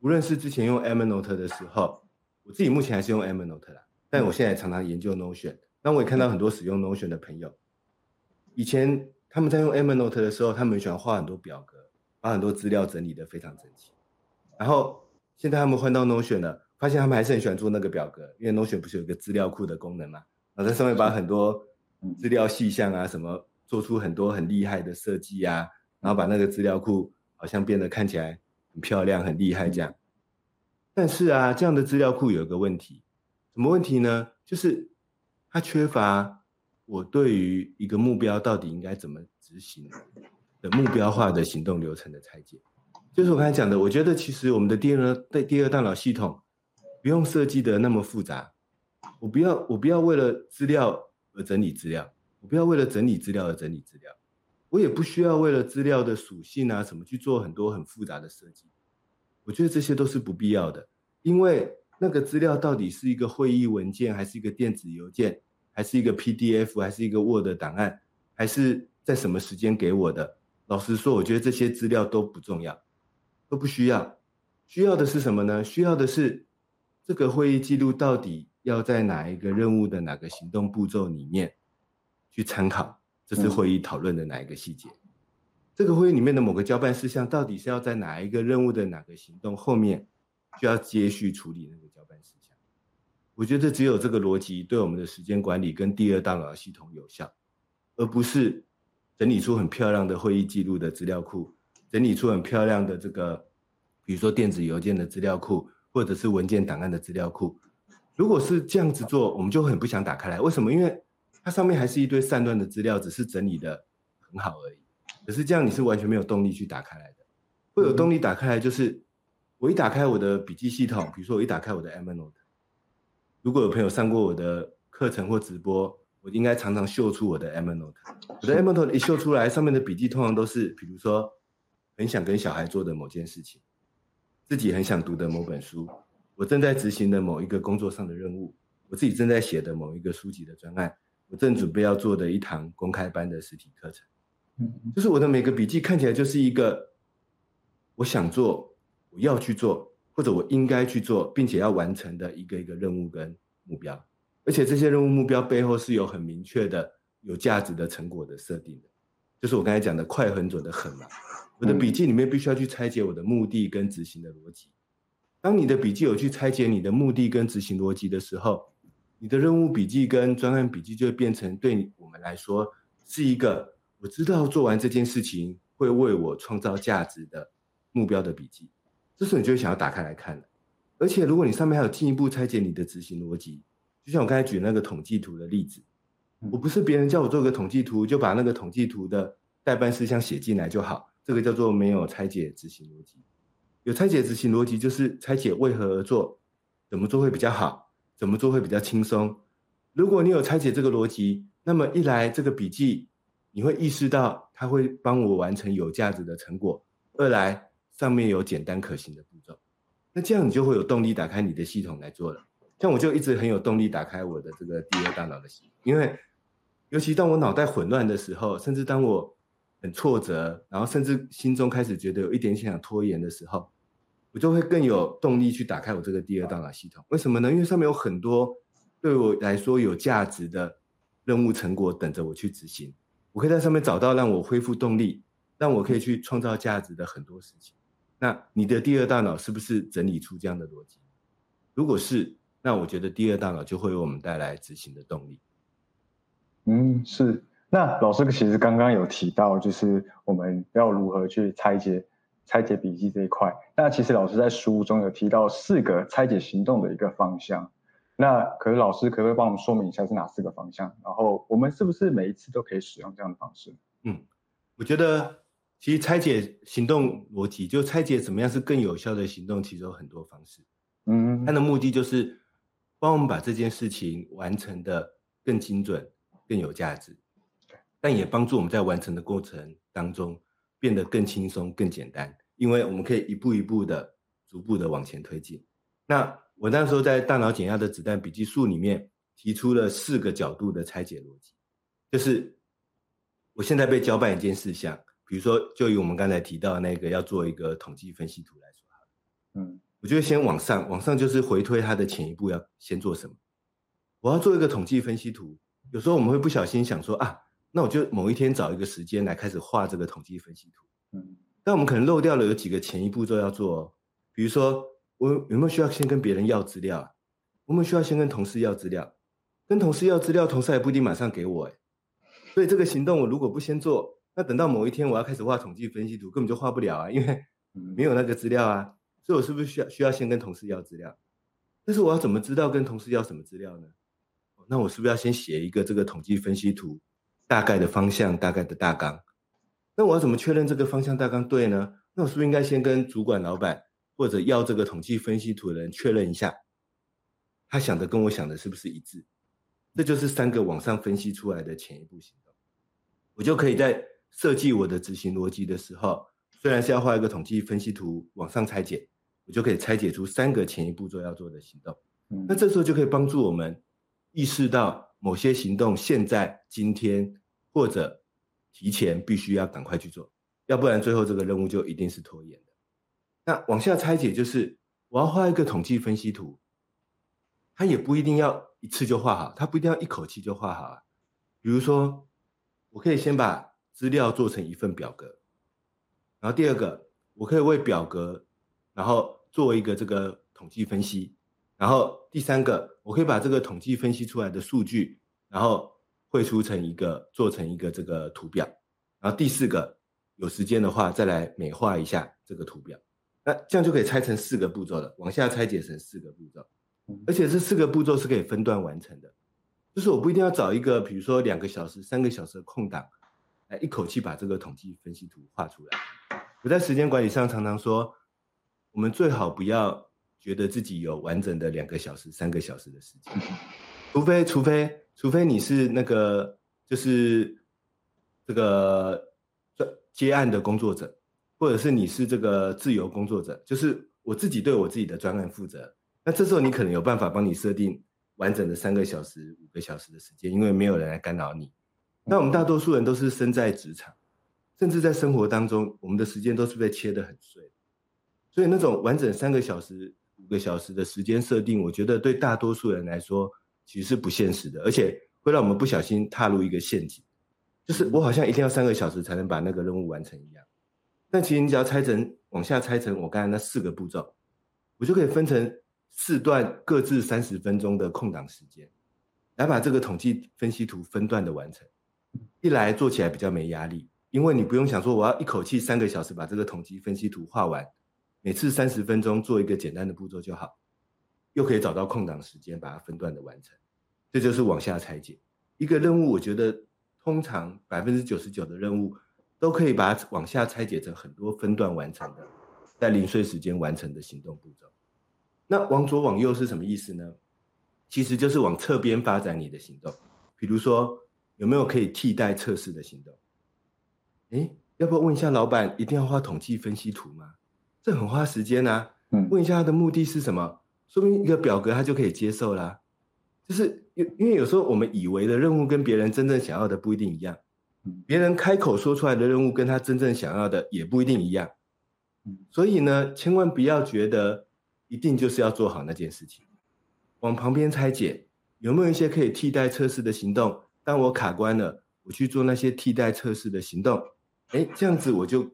无论是之前用 Evernote 的时候，我自己目前还是用 Evernote 啦，但我现在常常研究 Notion，那我也看到很多使用 Notion 的朋友，以前他们在用 Evernote 的时候，他们喜欢画很多表格，把很多资料整理的非常整齐，然后现在他们换到 Notion 了，发现他们还是很喜欢做那个表格，因为 Notion 不是有一个资料库的功能嘛，然后在上面把很多资料细项啊什么，做出很多很厉害的设计啊，然后把那个资料库。好像变得看起来很漂亮、很厉害这样，但是啊，这样的资料库有一个问题，什么问题呢？就是它缺乏我对于一个目标到底应该怎么执行的目标化的行动流程的拆解。就是我刚才讲的，我觉得其实我们的第二、第第二大脑系统不用设计的那么复杂。我不要，我不要为了资料而整理资料，我不要为了整理资料而整理资料。我也不需要为了资料的属性啊什么去做很多很复杂的设计，我觉得这些都是不必要的，因为那个资料到底是一个会议文件，还是一个电子邮件，还是一个 PDF，还是一个 Word 档案，还是在什么时间给我的？老实说，我觉得这些资料都不重要，都不需要。需要的是什么呢？需要的是这个会议记录到底要在哪一个任务的哪个行动步骤里面去参考。这次会议讨论的哪一个细节？这个会议里面的某个交办事项，到底是要在哪一个任务的哪个行动后面，需要接续处理那个交办事项？我觉得只有这个逻辑对我们的时间管理跟第二大脑系统有效，而不是整理出很漂亮的会议记录的资料库，整理出很漂亮的这个，比如说电子邮件的资料库，或者是文件档案的资料库。如果是这样子做，我们就很不想打开来。为什么？因为它上面还是一堆散乱的资料，只是整理的很好而已。可是这样你是完全没有动力去打开来的。会有动力打开来，就是我一打开我的笔记系统，比如说我一打开我的 Evernote，如果有朋友上过我的课程或直播，我应该常常秀出我的 Evernote。我的 Evernote 一秀出来，上面的笔记通常都是，比如说很想跟小孩做的某件事情，自己很想读的某本书，我正在执行的某一个工作上的任务，我自己正在写的某一个书籍的专案。我正准备要做的一堂公开班的实体课程，嗯，就是我的每个笔记看起来就是一个我想做、我要去做或者我应该去做，并且要完成的一个一个任务跟目标，而且这些任务目标背后是有很明确的、有价值的成果的设定的，就是我刚才讲的快、很准的很嘛。我的笔记里面必须要去拆解我的目的跟执行的逻辑。当你的笔记有去拆解你的目的跟执行逻辑的时候，你的任务笔记跟专案笔记就会变成对我们来说是一个我知道做完这件事情会为我创造价值的目标的笔记，这时候你就会想要打开来看了。而且如果你上面还有进一步拆解你的执行逻辑，就像我刚才举那个统计图的例子，我不是别人叫我做个统计图就把那个统计图的代办事项写进来就好，这个叫做没有拆解执行逻辑。有拆解执行逻辑就是拆解为何而做，怎么做会比较好。怎么做会比较轻松？如果你有拆解这个逻辑，那么一来这个笔记你会意识到它会帮我完成有价值的成果；二来上面有简单可行的步骤，那这样你就会有动力打开你的系统来做了。像我就一直很有动力打开我的这个第二大脑的系统，因为尤其当我脑袋混乱的时候，甚至当我很挫折，然后甚至心中开始觉得有一点想拖延的时候。我就会更有动力去打开我这个第二大脑系统。为什么呢？因为上面有很多对我来说有价值的任务成果等着我去执行。我可以在上面找到让我恢复动力、让我可以去创造价值的很多事情。那你的第二大脑是不是整理出这样的逻辑？如果是，那我觉得第二大脑就会为我们带来执行的动力。嗯，是。那老师其实刚刚有提到，就是我们要如何去拆解拆解笔记这一块。那其实老师在书中有提到四个拆解行动的一个方向。那可是老师可不可以帮我们说明一下是哪四个方向？然后我们是不是每一次都可以使用这样的方式？嗯，我觉得其实拆解行动逻辑，就拆解怎么样是更有效的行动，其实有很多方式。嗯，它的目的就是帮我们把这件事情完成的更精准、更有价值。但也帮助我们在完成的过程当中变得更轻松、更简单，因为我们可以一步一步的、逐步的往前推进。那我那时候在大脑减压的子弹笔记术里面提出了四个角度的拆解逻辑，就是我现在被交办一件事项，比如说就以我们刚才提到那个要做一个统计分析图来说，嗯，我就先往上，往上就是回推它的前一步要先做什么。我要做一个统计分析图，有时候我们会不小心想说啊。那我就某一天找一个时间来开始画这个统计分析图。嗯，但我们可能漏掉了有几个前一步骤要做，哦比如说我有没有需要先跟别人要资料？我们需要先跟同事要资料，跟同事要资料，同事还不一定马上给我哎。所以这个行动我如果不先做，那等到某一天我要开始画统计分析图，根本就画不了啊，因为没有那个资料啊。所以我是不是需要需要先跟同事要资料？但是我要怎么知道跟同事要什么资料呢？那我是不是要先写一个这个统计分析图？大概的方向，大概的大纲，那我要怎么确认这个方向大纲对呢？那我是不是应该先跟主管、老板或者要这个统计分析图的人确认一下，他想的跟我想的是不是一致？这就是三个往上分析出来的前一步行动。我就可以在设计我的执行逻辑的时候，虽然是要画一个统计分析图往上拆解，我就可以拆解出三个前一步骤要做的行动。那这时候就可以帮助我们意识到。某些行动现在、今天或者提前必须要赶快去做，要不然最后这个任务就一定是拖延的。那往下拆解就是，我要画一个统计分析图，它也不一定要一次就画好，它不一定要一口气就画好啊。比如说，我可以先把资料做成一份表格，然后第二个，我可以为表格，然后做一个这个统计分析。然后第三个，我可以把这个统计分析出来的数据，然后绘出成一个，做成一个这个图表。然后第四个，有时间的话再来美化一下这个图表。那这样就可以拆成四个步骤了，往下拆解成四个步骤。而且这四个步骤是可以分段完成的，就是我不一定要找一个，比如说两个小时、三个小时的空档，来一口气把这个统计分析图画出来。我在时间管理上常常说，我们最好不要。觉得自己有完整的两个小时、三个小时的时间，除非除非除非你是那个就是这个接案的工作者，或者是你是这个自由工作者，就是我自己对我自己的专案负责。那这时候你可能有办法帮你设定完整的三个小时、五个小时的时间，因为没有人来干扰你。那我们大多数人都是身在职场，甚至在生活当中，我们的时间都是被切得很碎，所以那种完整三个小时。五个小时的时间设定，我觉得对大多数人来说其实是不现实的，而且会让我们不小心踏入一个陷阱，就是我好像一定要三个小时才能把那个任务完成一样。但其实你只要拆成往下拆成我刚才那四个步骤，我就可以分成四段各自三十分钟的空档时间，来把这个统计分析图分段的完成。一来做起来比较没压力，因为你不用想说我要一口气三个小时把这个统计分析图画完。每次三十分钟做一个简单的步骤就好，又可以找到空档时间把它分段的完成，这就是往下拆解一个任务。我觉得通常百分之九十九的任务都可以把它往下拆解成很多分段完成的，在零碎时间完成的行动步骤。那往左往右是什么意思呢？其实就是往侧边发展你的行动。比如说有没有可以替代测试的行动？哎，要不要问一下老板，一定要画统计分析图吗？这很花时间啊，嗯，问一下他的目的是什么？说明一个表格他就可以接受啦。就是因因为有时候我们以为的任务跟别人真正想要的不一定一样，别人开口说出来的任务跟他真正想要的也不一定一样，所以呢，千万不要觉得一定就是要做好那件事情，往旁边拆解，有没有一些可以替代测试的行动？当我卡关了，我去做那些替代测试的行动，哎，这样子我就。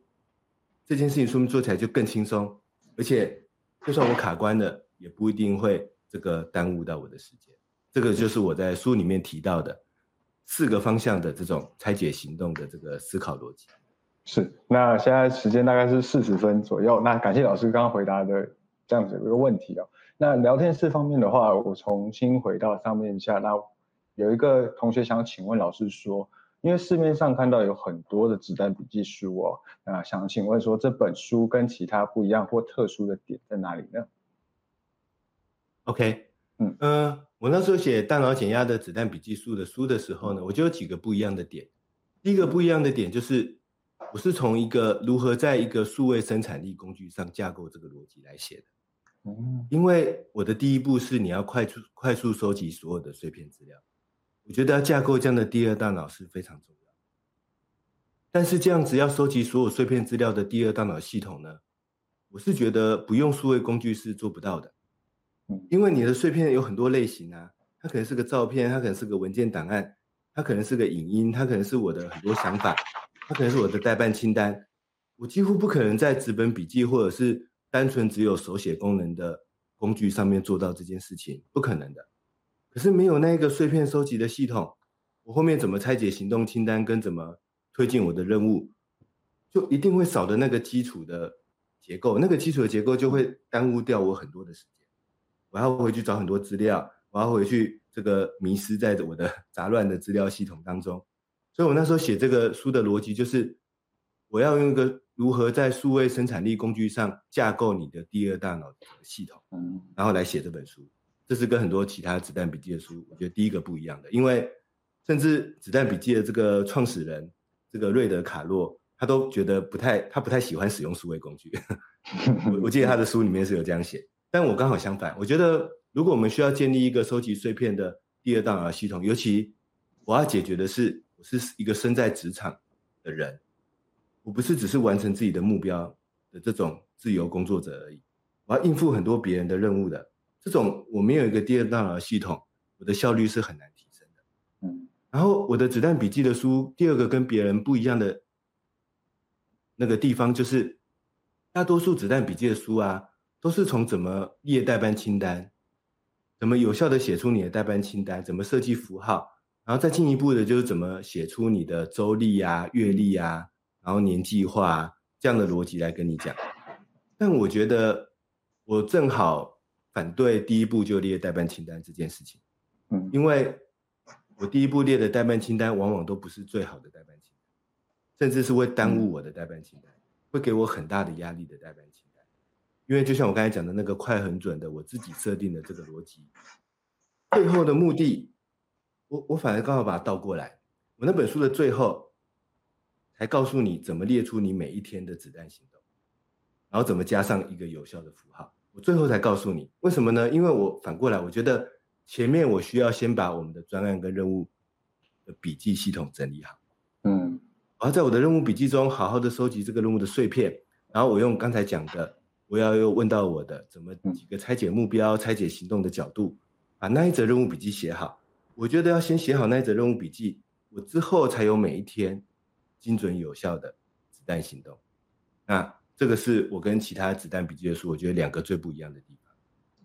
这件事情说明做起来就更轻松，而且就算我卡关了，也不一定会这个耽误到我的时间。这个就是我在书里面提到的四个方向的这种拆解行动的这个思考逻辑。是，那现在时间大概是四十分左右。那感谢老师刚刚回答的这样子一个问题哦。那聊天室方面的话，我重新回到上面下。那有一个同学想请问老师说，因为市面上看到有很多的子弹笔记书哦，那想请问说这本书跟其他不一样或特殊的点在哪里呢？OK，嗯嗯，我那时候写《大脑减压的子弹笔记书》的书的时候呢，我就有几个不一样的点。第一个不一样的点就是，我是从一个如何在一个数位生产力工具上架构这个逻辑来写的。嗯，因为我的第一步是你要快速快速收集所有的碎片资料，我觉得要架构这样的第二大脑是非常重要。但是这样子要收集所有碎片资料的第二大脑系统呢，我是觉得不用数位工具是做不到的。嗯，因为你的碎片有很多类型啊，它可能是个照片，它可能是个文件档案，它可能是个影音，它可能是我的很多想法，它可能是我的代办清单。我几乎不可能在纸本笔记或者是。单纯只有手写功能的工具上面做到这件事情，不可能的。可是没有那个碎片收集的系统，我后面怎么拆解行动清单，跟怎么推进我的任务，就一定会少的那个基础的结构。那个基础的结构就会耽误掉我很多的时间。我要回去找很多资料，我要回去这个迷失在我的 [laughs] 杂乱的资料系统当中。所以我那时候写这个书的逻辑就是，我要用一个。如何在数位生产力工具上架构你的第二大脑系统，嗯，然后来写这本书，这是跟很多其他子弹笔记的书，我觉得第一个不一样的，因为甚至子弹笔记的这个创始人，这个瑞德卡洛，他都觉得不太，他不太喜欢使用数位工具。[laughs] 我我记得他的书里面是有这样写，但我刚好相反，我觉得如果我们需要建立一个收集碎片的第二大脑系统，尤其我要解决的是，我是一个身在职场的人。我不是只是完成自己的目标的这种自由工作者而已，我要应付很多别人的任务的。这种我没有一个第二大脑系统，我的效率是很难提升的。嗯，然后我的子弹笔记的书，第二个跟别人不一样的那个地方就是，大多数子弹笔记的书啊，都是从怎么列代办清单，怎么有效的写出你的代办清单，怎么设计符号，然后再进一步的就是怎么写出你的周历啊、月历啊。然后年计划这样的逻辑来跟你讲，但我觉得我正好反对第一步就列代办清单这件事情，嗯，因为我第一步列的代办清单往往都不是最好的代办清单，甚至是会耽误我的代办清单，会给我很大的压力的代办清单，因为就像我刚才讲的那个快很准的我自己设定的这个逻辑，最后的目的，我我反而刚好把它倒过来，我那本书的最后。才告诉你怎么列出你每一天的子弹行动，然后怎么加上一个有效的符号。我最后才告诉你为什么呢？因为我反过来，我觉得前面我需要先把我们的专案跟任务的笔记系统整理好。嗯，我要在我的任务笔记中好好的收集这个任务的碎片，然后我用刚才讲的，我要又问到我的怎么几个拆解目标、拆解行动的角度，把那一则任务笔记写好。我觉得要先写好那一则任务笔记，我之后才有每一天。精准有效的子弹行动，那这个是我跟其他子弹笔记的书，我觉得两个最不一样的地方。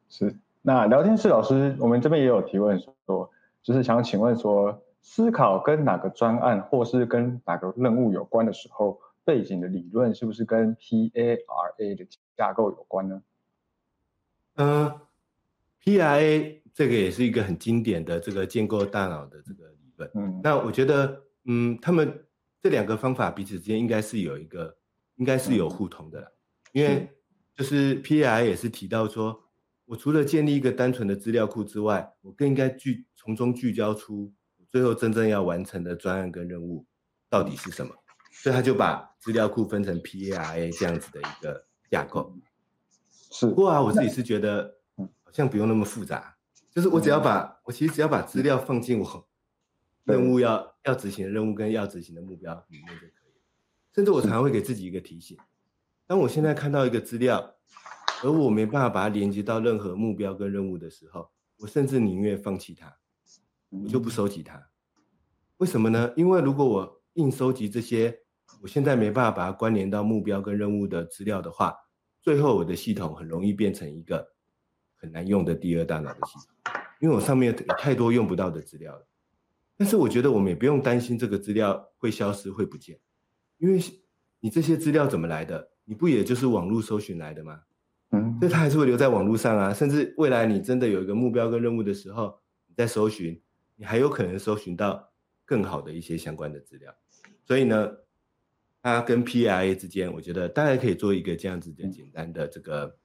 是，那聊天室老师，我们这边也有提问说，就是想请问说，思考跟哪个专案或是跟哪个任务有关的时候，背景的理论是不是跟 P A R A 的架构有关呢？嗯，P R A 这个也是一个很经典的这个建构大脑的这个理论。嗯，那我觉得，嗯，他们。这两个方法彼此之间应该是有一个，应该是有互通的啦，因为就是 P I 也是提到说，我除了建立一个单纯的资料库之外，我更应该聚从中聚焦出最后真正要完成的专案跟任务到底是什么，所以他就把资料库分成 P A R A 这样子的一个架构。是，不过啊，我自己是觉得好像不用那么复杂，就是我只要把我其实只要把资料放进我。任务要要执行的任务跟要执行的目标里面就可以，甚至我常常会给自己一个提醒：当我现在看到一个资料，而我没办法把它连接到任何目标跟任务的时候，我甚至宁愿放弃它，我就不收集它。为什么呢？因为如果我硬收集这些我现在没办法把它关联到目标跟任务的资料的话，最后我的系统很容易变成一个很难用的第二大脑的系统，因为我上面有太多用不到的资料了。但是我觉得我们也不用担心这个资料会消失会不见，因为你这些资料怎么来的？你不也就是网络搜寻来的吗？嗯，所以它还是会留在网络上啊。甚至未来你真的有一个目标跟任务的时候，你在搜寻，你还有可能搜寻到更好的一些相关的资料。所以呢，它跟 P I A 之间，我觉得大家可以做一个这样子的简单的这个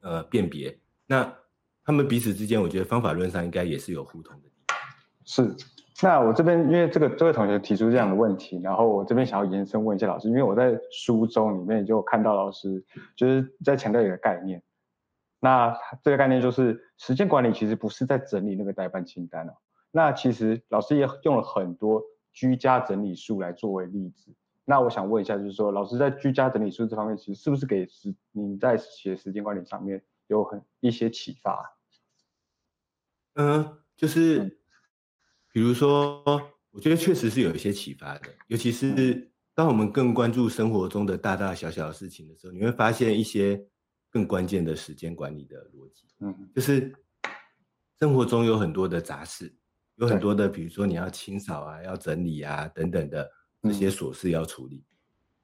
呃辨别。那他们彼此之间，我觉得方法论上应该也是有互通的地方。是。那我这边因为这个这位同学提出这样的问题，然后我这边想要延伸问一下老师，因为我在书中里面就看到老师就是在强调一个概念，那这个概念就是时间管理其实不是在整理那个代办清单哦，那其实老师也用了很多居家整理术来作为例子，那我想问一下，就是说老师在居家整理术这方面，其实是不是给时你在写时间管理上面有很一些启发？嗯，就是。比如说，我觉得确实是有一些启发的，尤其是当我们更关注生活中的大大小小的事情的时候，你会发现一些更关键的时间管理的逻辑。嗯，就是生活中有很多的杂事，有很多的，比如说你要清扫啊、要整理啊等等的这些琐事要处理。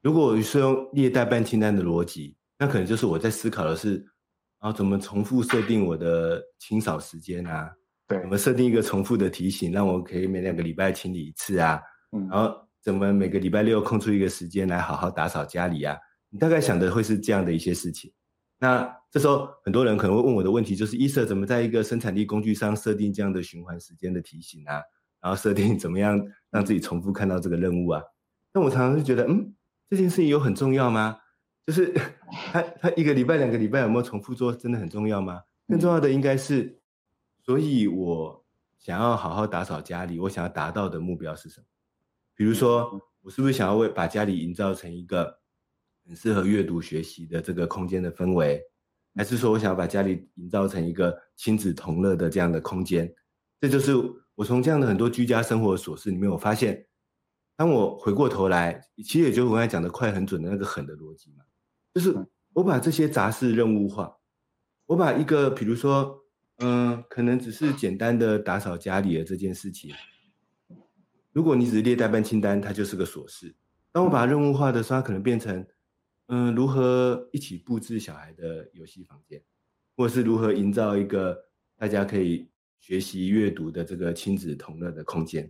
如果我是用列代办清单的逻辑，那可能就是我在思考的是，然后怎么重复设定我的清扫时间啊。对，我们设定一个重复的提醒，让我可以每两个礼拜清理一次啊。嗯，然后怎么每个礼拜六空出一个时间来好好打扫家里啊？你大概想的会是这样的一些事情。那这时候很多人可能会问我的问题就是：伊瑟怎么在一个生产力工具上设定这样的循环时间的提醒啊？然后设定怎么样让自己重复看到这个任务啊？那我常常就觉得，嗯，这件事情有很重要吗？就是 [laughs] 他他一个礼拜两个礼拜有没有重复做，真的很重要吗？更重要的应该是。所以，我想要好好打扫家里，我想要达到的目标是什么？比如说，我是不是想要为把家里营造成一个很适合阅读学习的这个空间的氛围，还是说我想要把家里营造成一个亲子同乐的这样的空间？这就是我从这样的很多居家生活琐事里面，我发现，当我回过头来，其实也就是我刚才讲的快很准的那个狠的逻辑嘛，就是我把这些杂事任务化，我把一个比如说。嗯，可能只是简单的打扫家里的这件事情。如果你只是列代办清单，它就是个琐事。当我把任务化的时候，它可能变成，嗯，如何一起布置小孩的游戏房间，或者是如何营造一个大家可以学习阅读的这个亲子同乐的空间。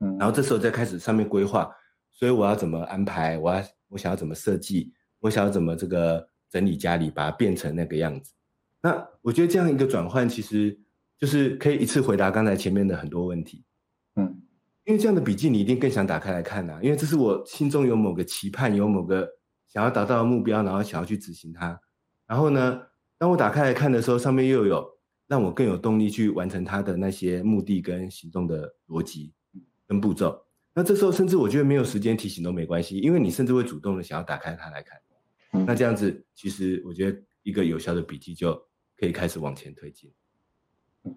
嗯，然后这时候再开始上面规划，所以我要怎么安排？我要我想要怎么设计？我想要怎么这个整理家里，把它变成那个样子。那我觉得这样一个转换，其实就是可以一次回答刚才前面的很多问题，嗯，因为这样的笔记你一定更想打开来看呐，因为这是我心中有某个期盼，有某个想要达到的目标，然后想要去执行它。然后呢，当我打开来看的时候，上面又有让我更有动力去完成它的那些目的跟行动的逻辑跟步骤。那这时候甚至我觉得没有时间提醒都没关系，因为你甚至会主动的想要打开它来看。那这样子，其实我觉得一个有效的笔记就。可以开始往前推进。嗯，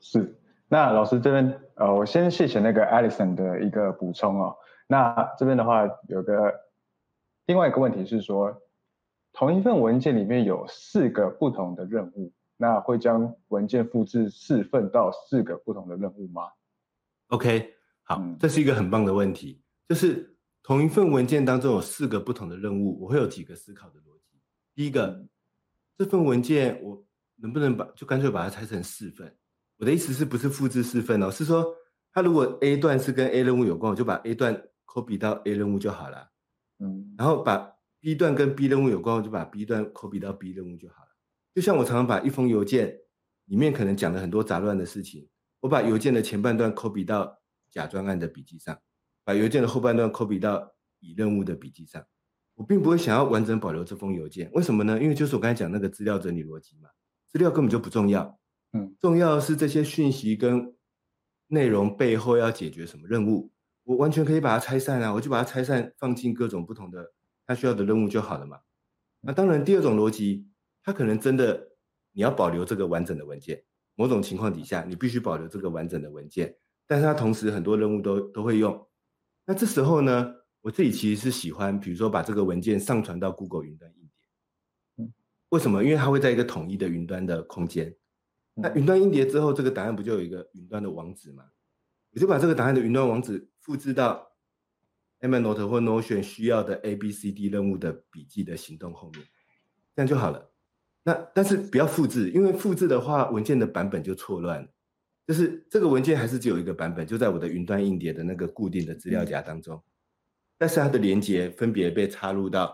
是。那老师这边，呃，我先谢谢那个 Alison 的一个补充哦。那这边的话，有个另外一个问题是说，同一份文件里面有四个不同的任务，那会将文件复制四份到四个不同的任务吗？OK，好，这是一个很棒的问题。就是同一份文件当中有四个不同的任务，我会有几个思考的逻辑。第一个。这份文件我能不能把就干脆把它拆成四份？我的意思是不是复制四份哦？是说，它如果 A 段是跟 A 任务有关，我就把 A 段 copy 到 A 任务就好了。嗯，然后把 B 段跟 B 任务有关，我就把 B 段 copy 到 B 任务就好了。就像我常常把一封邮件里面可能讲了很多杂乱的事情，我把邮件的前半段 copy 到甲专案的笔记上，把邮件的后半段 copy 到乙任务的笔记上。我并不会想要完整保留这封邮件，为什么呢？因为就是我刚才讲那个资料整理逻辑嘛，资料根本就不重要，嗯，重要的是这些讯息跟内容背后要解决什么任务，我完全可以把它拆散啊，我就把它拆散放进各种不同的它需要的任务就好了嘛。那当然，第二种逻辑，它可能真的你要保留这个完整的文件，某种情况底下你必须保留这个完整的文件，但是它同时很多任务都都会用，那这时候呢？我自己其实是喜欢，比如说把这个文件上传到 Google 云端硬碟。为什么？因为它会在一个统一的云端的空间。那云端硬碟之后，这个档案不就有一个云端的网址吗？我就把这个档案的云端网址复制到 Evernote 或 Notion 需要的 A、B、C、D 任务的笔记的行动后面，这样就好了。那但是不要复制，因为复制的话，文件的版本就错乱了。就是这个文件还是只有一个版本，就在我的云端硬碟的那个固定的资料夹当中，但是它的连接分别被插入到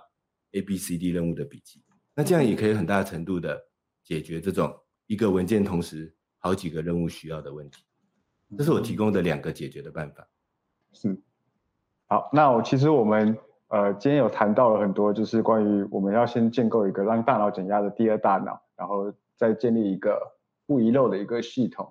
A、B、C、D 任务的笔记。那这样也可以很大程度的解决这种一个文件同时好几个任务需要的问题。这是我提供的两个解决的办法。是，好，那我其实我们呃今天有谈到了很多，就是关于我们要先建构一个让大脑减压的第二大脑，然后再建立一个不遗漏的一个系统。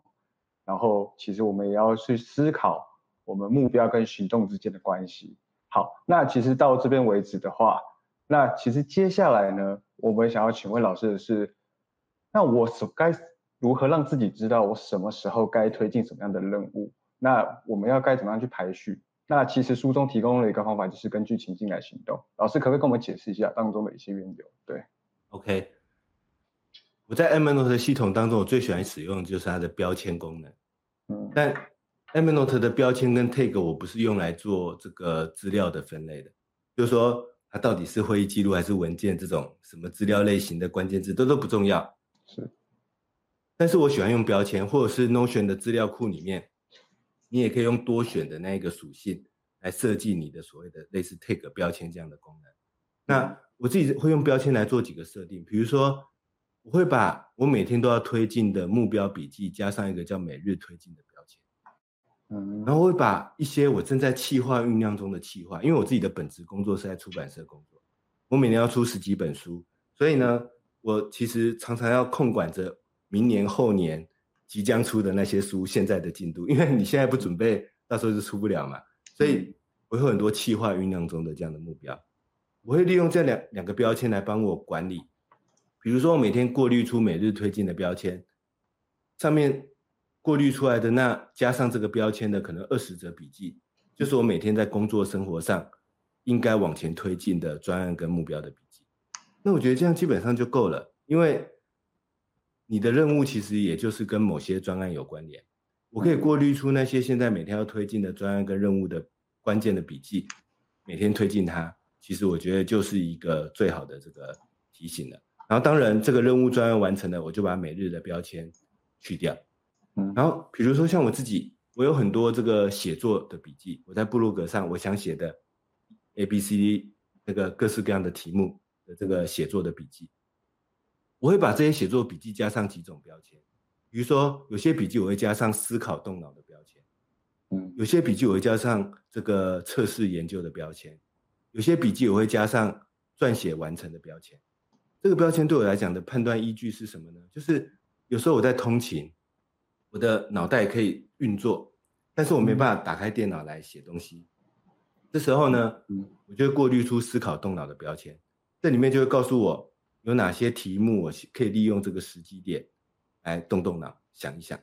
然后，其实我们也要去思考我们目标跟行动之间的关系。好，那其实到这边为止的话，那其实接下来呢，我们想要请问老师的是，那我所该如何让自己知道我什么时候该推进什么样的任务？那我们要该怎么样去排序？那其实书中提供了一个方法，就是根据情境来行动。老师可不可以跟我们解释一下当中的一些缘由？对，OK。我在 Evernote 的系统当中，我最喜欢使用的就是它的标签功能。嗯，但 Evernote 的标签跟 Tag 我不是用来做这个资料的分类的，就是说它到底是会议记录还是文件这种什么资料类型的关键字都都不重要。是，但是我喜欢用标签，或者是 Notion 的资料库里面，你也可以用多选的那一个属性来设计你的所谓的类似 Tag 标签这样的功能。那我自己会用标签来做几个设定，比如说。我会把我每天都要推进的目标笔记加上一个叫每日推进的嗯，然后我会把一些我正在企划酝酿中的企划，因为我自己的本职工作是在出版社工作，我每年要出十几本书，所以呢，我其实常常要控管着明年后年即将出的那些书现在的进度，因为你现在不准备，到时候就出不了嘛，所以我有很多企划酝酿中的这样的目标，我会利用这两两个标签来帮我管理。比如说，我每天过滤出每日推进的标签，上面过滤出来的那加上这个标签的可能二十则笔记，就是我每天在工作生活上应该往前推进的专案跟目标的笔记。那我觉得这样基本上就够了，因为你的任务其实也就是跟某些专案有关联。我可以过滤出那些现在每天要推进的专案跟任务的关键的笔记，每天推进它，其实我觉得就是一个最好的这个提醒了。然后当然，这个任务专案完成了，我就把每日的标签去掉。嗯，然后比如说像我自己，我有很多这个写作的笔记，我在部落格上我想写的 A、B、C、D 那个各式各样的题目的这个写作的笔记，我会把这些写作笔记加上几种标签。比如说有些笔记我会加上思考动脑的标签，嗯，有些笔记我会加上这个测试研究的标签，有些笔记我会加上撰写完成的标签。这个标签对我来讲的判断依据是什么呢？就是有时候我在通勤，我的脑袋可以运作，但是我没办法打开电脑来写东西。这时候呢，我就会过滤出思考动脑的标签，这里面就会告诉我有哪些题目我可以利用这个时机点来动动脑想一想。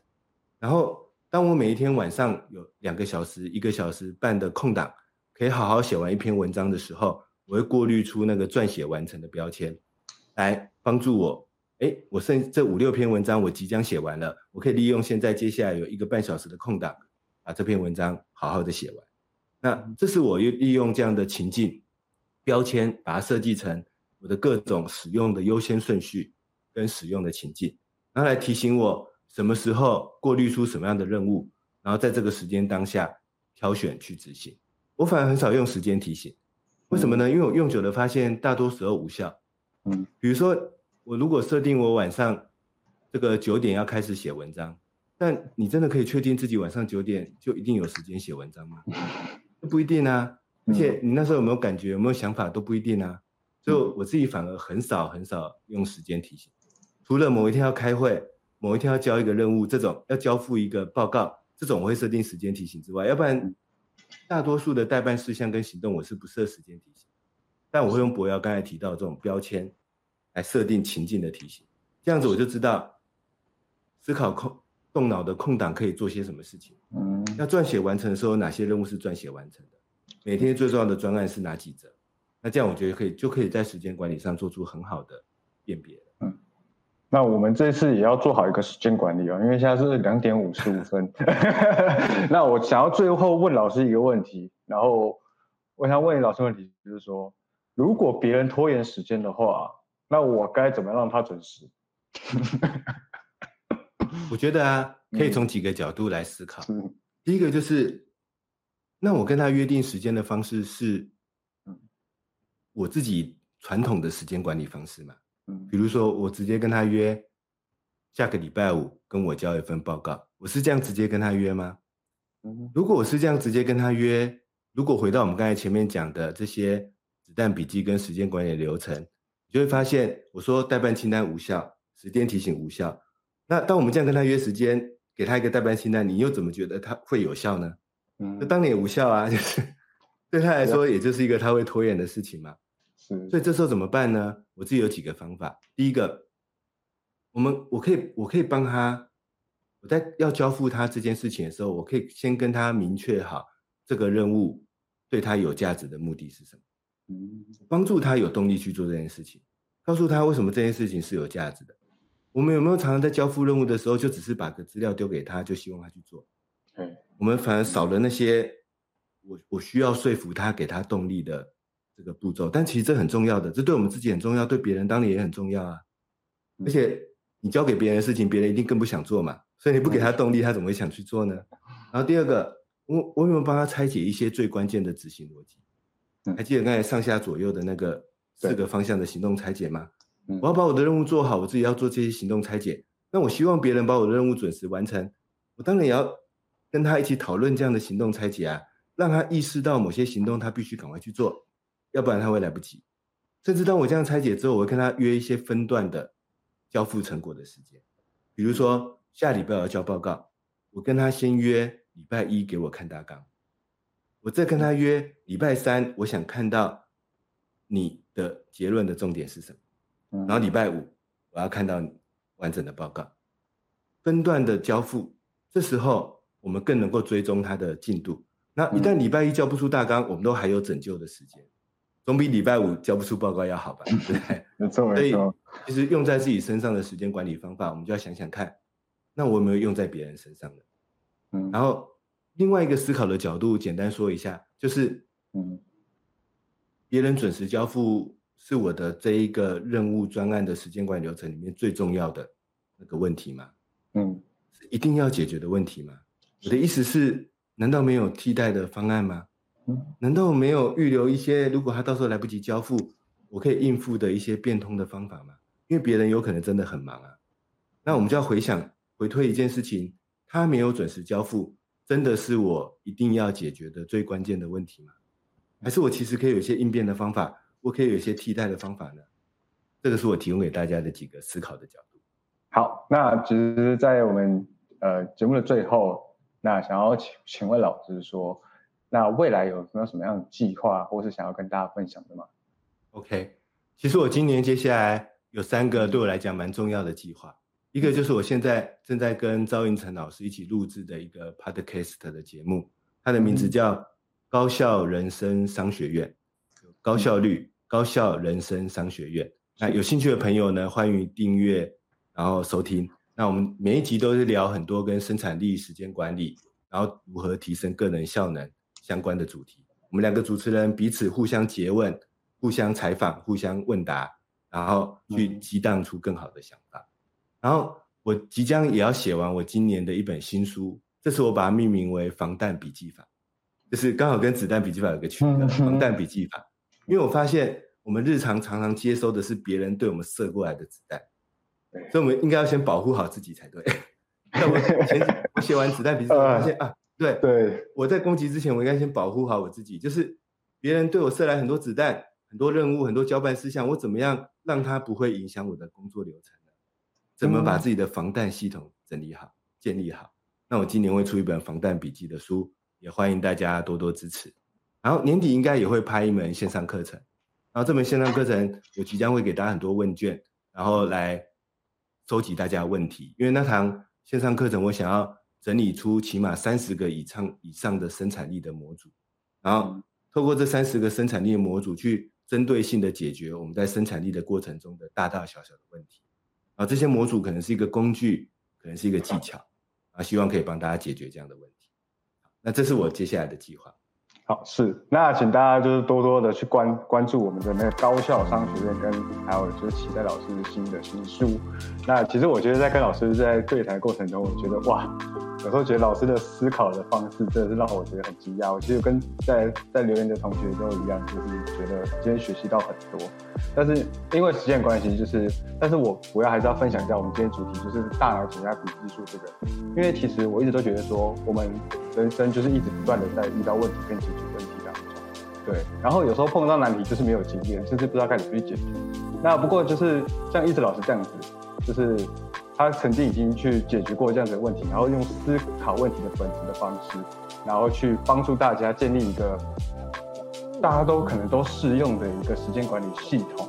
然后，当我每一天晚上有两个小时、一个小时半的空档，可以好好写完一篇文章的时候，我会过滤出那个撰写完成的标签。来帮助我，哎，我剩这五六篇文章，我即将写完了，我可以利用现在接下来有一个半小时的空档，把这篇文章好好的写完。那这是我又利用这样的情境标签，把它设计成我的各种使用的优先顺序跟使用的情境，然后来提醒我什么时候过滤出什么样的任务，然后在这个时间当下挑选去执行。我反而很少用时间提醒，为什么呢？因为我用久了发现大多时候无效。嗯，比如说我如果设定我晚上这个九点要开始写文章，但你真的可以确定自己晚上九点就一定有时间写文章吗？不一定啊，而且你那时候有没有感觉、有没有想法都不一定啊。就我自己反而很少很少用时间提醒，除了某一天要开会、某一天要交一个任务这种要交付一个报告这种我会设定时间提醒之外，要不然大多数的代办事项跟行动我是不设时间提醒。但我会用博瑶刚才提到这种标签来设定情境的提醒，这样子我就知道思考空动脑的空档可以做些什么事情。嗯，要撰写完成的时候，哪些任务是撰写完成的？每天最重要的专案是哪几则？那这样我觉得可以，就可以在时间管理上做出很好的辨别。嗯，那我们这次也要做好一个时间管理哦，因为现在是两点五十五分。[laughs] 那我想要最后问老师一个问题，然后我想问你老师问题，就是说，如果别人拖延时间的话，那我该怎么让他准时？[laughs] 我觉得啊，可以从几个角度来思考。第一个就是，那我跟他约定时间的方式是，我自己传统的时间管理方式嘛。嗯，比如说我直接跟他约下个礼拜五跟我交一份报告，我是这样直接跟他约吗？嗯，如果我是这样直接跟他约，如果回到我们刚才前面讲的这些子弹笔记跟时间管理流程，你就会发现，我说代办清单无效，时间提醒无效。那当我们这样跟他约时间，给他一个代办清单，你又怎么觉得他会有效呢？嗯，那当年无效啊，[laughs] 就是对他来说，也就是一个他会拖延的事情嘛。是，所以这时候怎么办呢？我自己有几个方法。第一个，我们我可以我可以帮他，我在要交付他这件事情的时候，我可以先跟他明确好这个任务对他有价值的目的是什么，嗯，帮助他有动力去做这件事情，告诉他为什么这件事情是有价值的。我们有没有常常在交付任务的时候，就只是把个资料丢给他，就希望他去做？嗯，我们反而少了那些我我需要说服他给他动力的这个步骤。但其实这很重要的，这对我们自己很重要，对别人当然也很重要啊。而且你交给别人的事情，别人一定更不想做嘛。所以你不给他动力，他怎么会想去做呢？然后第二个，我我有没有帮他拆解一些最关键的执行逻辑？还记得刚才上下左右的那个四个方向的行动拆解吗？我要把我的任务做好，我自己要做这些行动拆解。那我希望别人把我的任务准时完成，我当然也要跟他一起讨论这样的行动拆解啊，让他意识到某些行动他必须赶快去做，要不然他会来不及。甚至当我这样拆解之后，我会跟他约一些分段的交付成果的时间，比如说下礼拜要交报告，我跟他先约礼拜一给我看大纲，我再跟他约礼拜三，我想看到你的结论的重点是什么。然后礼拜五我要看到完整的报告，分段的交付，这时候我们更能够追踪它的进度。那一旦礼拜一交不出大纲，我们都还有拯救的时间，总比礼拜五交不出报告要好吧？[laughs] 对，没错没错。其实用在自己身上的时间管理方法，我们就要想想看，那我有没有用在别人身上的？嗯，然后另外一个思考的角度，简单说一下，就是嗯，别人准时交付。是我的这一个任务专案的时间管理流程里面最重要的那个问题吗？嗯，是一定要解决的问题吗？我的意思是，难道没有替代的方案吗？嗯，难道没有预留一些如果他到时候来不及交付，我可以应付的一些变通的方法吗？因为别人有可能真的很忙啊。那我们就要回想回推一件事情，他没有准时交付，真的是我一定要解决的最关键的问题吗？还是我其实可以有一些应变的方法？我可以有一些替代的方法呢，这个是我提供给大家的几个思考的角度。好，那其实，在我们呃节目的最后，那想要请请问老师说，那未来有没有什么样的计划，或是想要跟大家分享的吗？OK，其实我今年接下来有三个对我来讲蛮重要的计划，一个就是我现在正在跟赵云成老师一起录制的一个 Podcast 的节目，它的名字叫《高效人生商学院》，高效率。高效人生商学院，那有兴趣的朋友呢，欢迎订阅，然后收听。那我们每一集都是聊很多跟生产力、时间管理，然后如何提升个人效能相关的主题。我们两个主持人彼此互相诘问、互相采访、互相问答，然后去激荡出更好的想法。然后我即将也要写完我今年的一本新书，这次我把它命名为《防弹笔记法》，就是刚好跟子弹笔记法有个区别，防弹笔记法》。因为我发现，我们日常常常接收的是别人对我们射过来的子弹，所以我们应该要先保护好自己才对。[laughs] 那我前我写完子弹笔记，发现 [laughs] 啊，对对，我在攻击之前，我应该先保护好我自己。就是别人对我射来很多子弹、很多任务、很多交办事项，我怎么样让他不会影响我的工作流程呢？怎么把自己的防弹系统整理好、建立好？那我今年会出一本防弹笔记的书，也欢迎大家多多支持。然后年底应该也会拍一门线上课程，然后这门线上课程我即将会给大家很多问卷，然后来收集大家的问题。因为那堂线上课程我想要整理出起码三十个以上以上的生产力的模组，然后透过这三十个生产力的模组去针对性的解决我们在生产力的过程中的大大小小的问题。啊，这些模组可能是一个工具，可能是一个技巧，啊，希望可以帮大家解决这样的问题。那这是我接下来的计划。好，是那请大家就是多多的去关关注我们的那个高校商学院，跟还有就是期待老师新的新书。那其实我觉得在跟老师在对谈过程中，我觉得哇，有时候觉得老师的思考的方式真的是让我觉得很惊讶。我其实跟在在留言的同学都一样，就是觉得今天学习到很多。但是因为时间关系，就是，但是我我要还是要分享一下我们今天主题，就是大脑减压笔技术这个。因为其实我一直都觉得说，我们人生就是一直不断的在遇到问题跟解决问题当中，对。然后有时候碰到难题就是没有经验，甚至不知道该怎么去解决。那不过就是像一直老师这样子，就是他曾经已经去解决过这样子的问题，然后用思考问题的本质的方式，然后去帮助大家建立一个。大家都可能都适用的一个时间管理系统。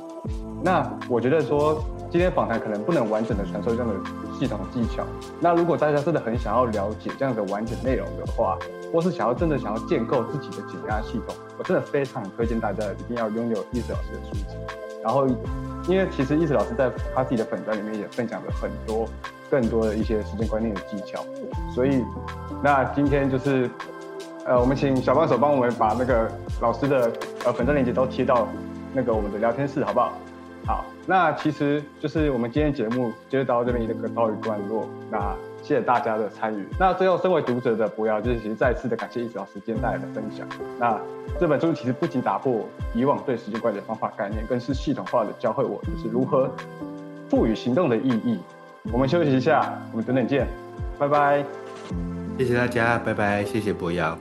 那我觉得说，今天访谈可能不能完整的传授这样的系统技巧。那如果大家真的很想要了解这样的完整内容的话，或是想要真的想要建构自己的减压系统，我真的非常推荐大家一定要拥有易子老师的书籍。然后，因为其实易思老师在他自己的粉专里面也分享了很多更多的一些时间观念的技巧。所以，那今天就是。呃，我们请小帮手帮我们把那个老师的呃粉丝链接都贴到那个我们的聊天室，好不好？好，那其实就是我们今天节目就到这边一个告一段落。那谢大家的参与。那最后，身为读者的博瑶，就是其实再次的感谢一直老师今天带来的分享。那这本书其实不仅打破以往对时间管理的方法概念，更是系统化的教会我就是如何赋予行动的意义。我们休息一下，我们等等见，拜拜。谢谢大家，拜拜，谢谢博瑶。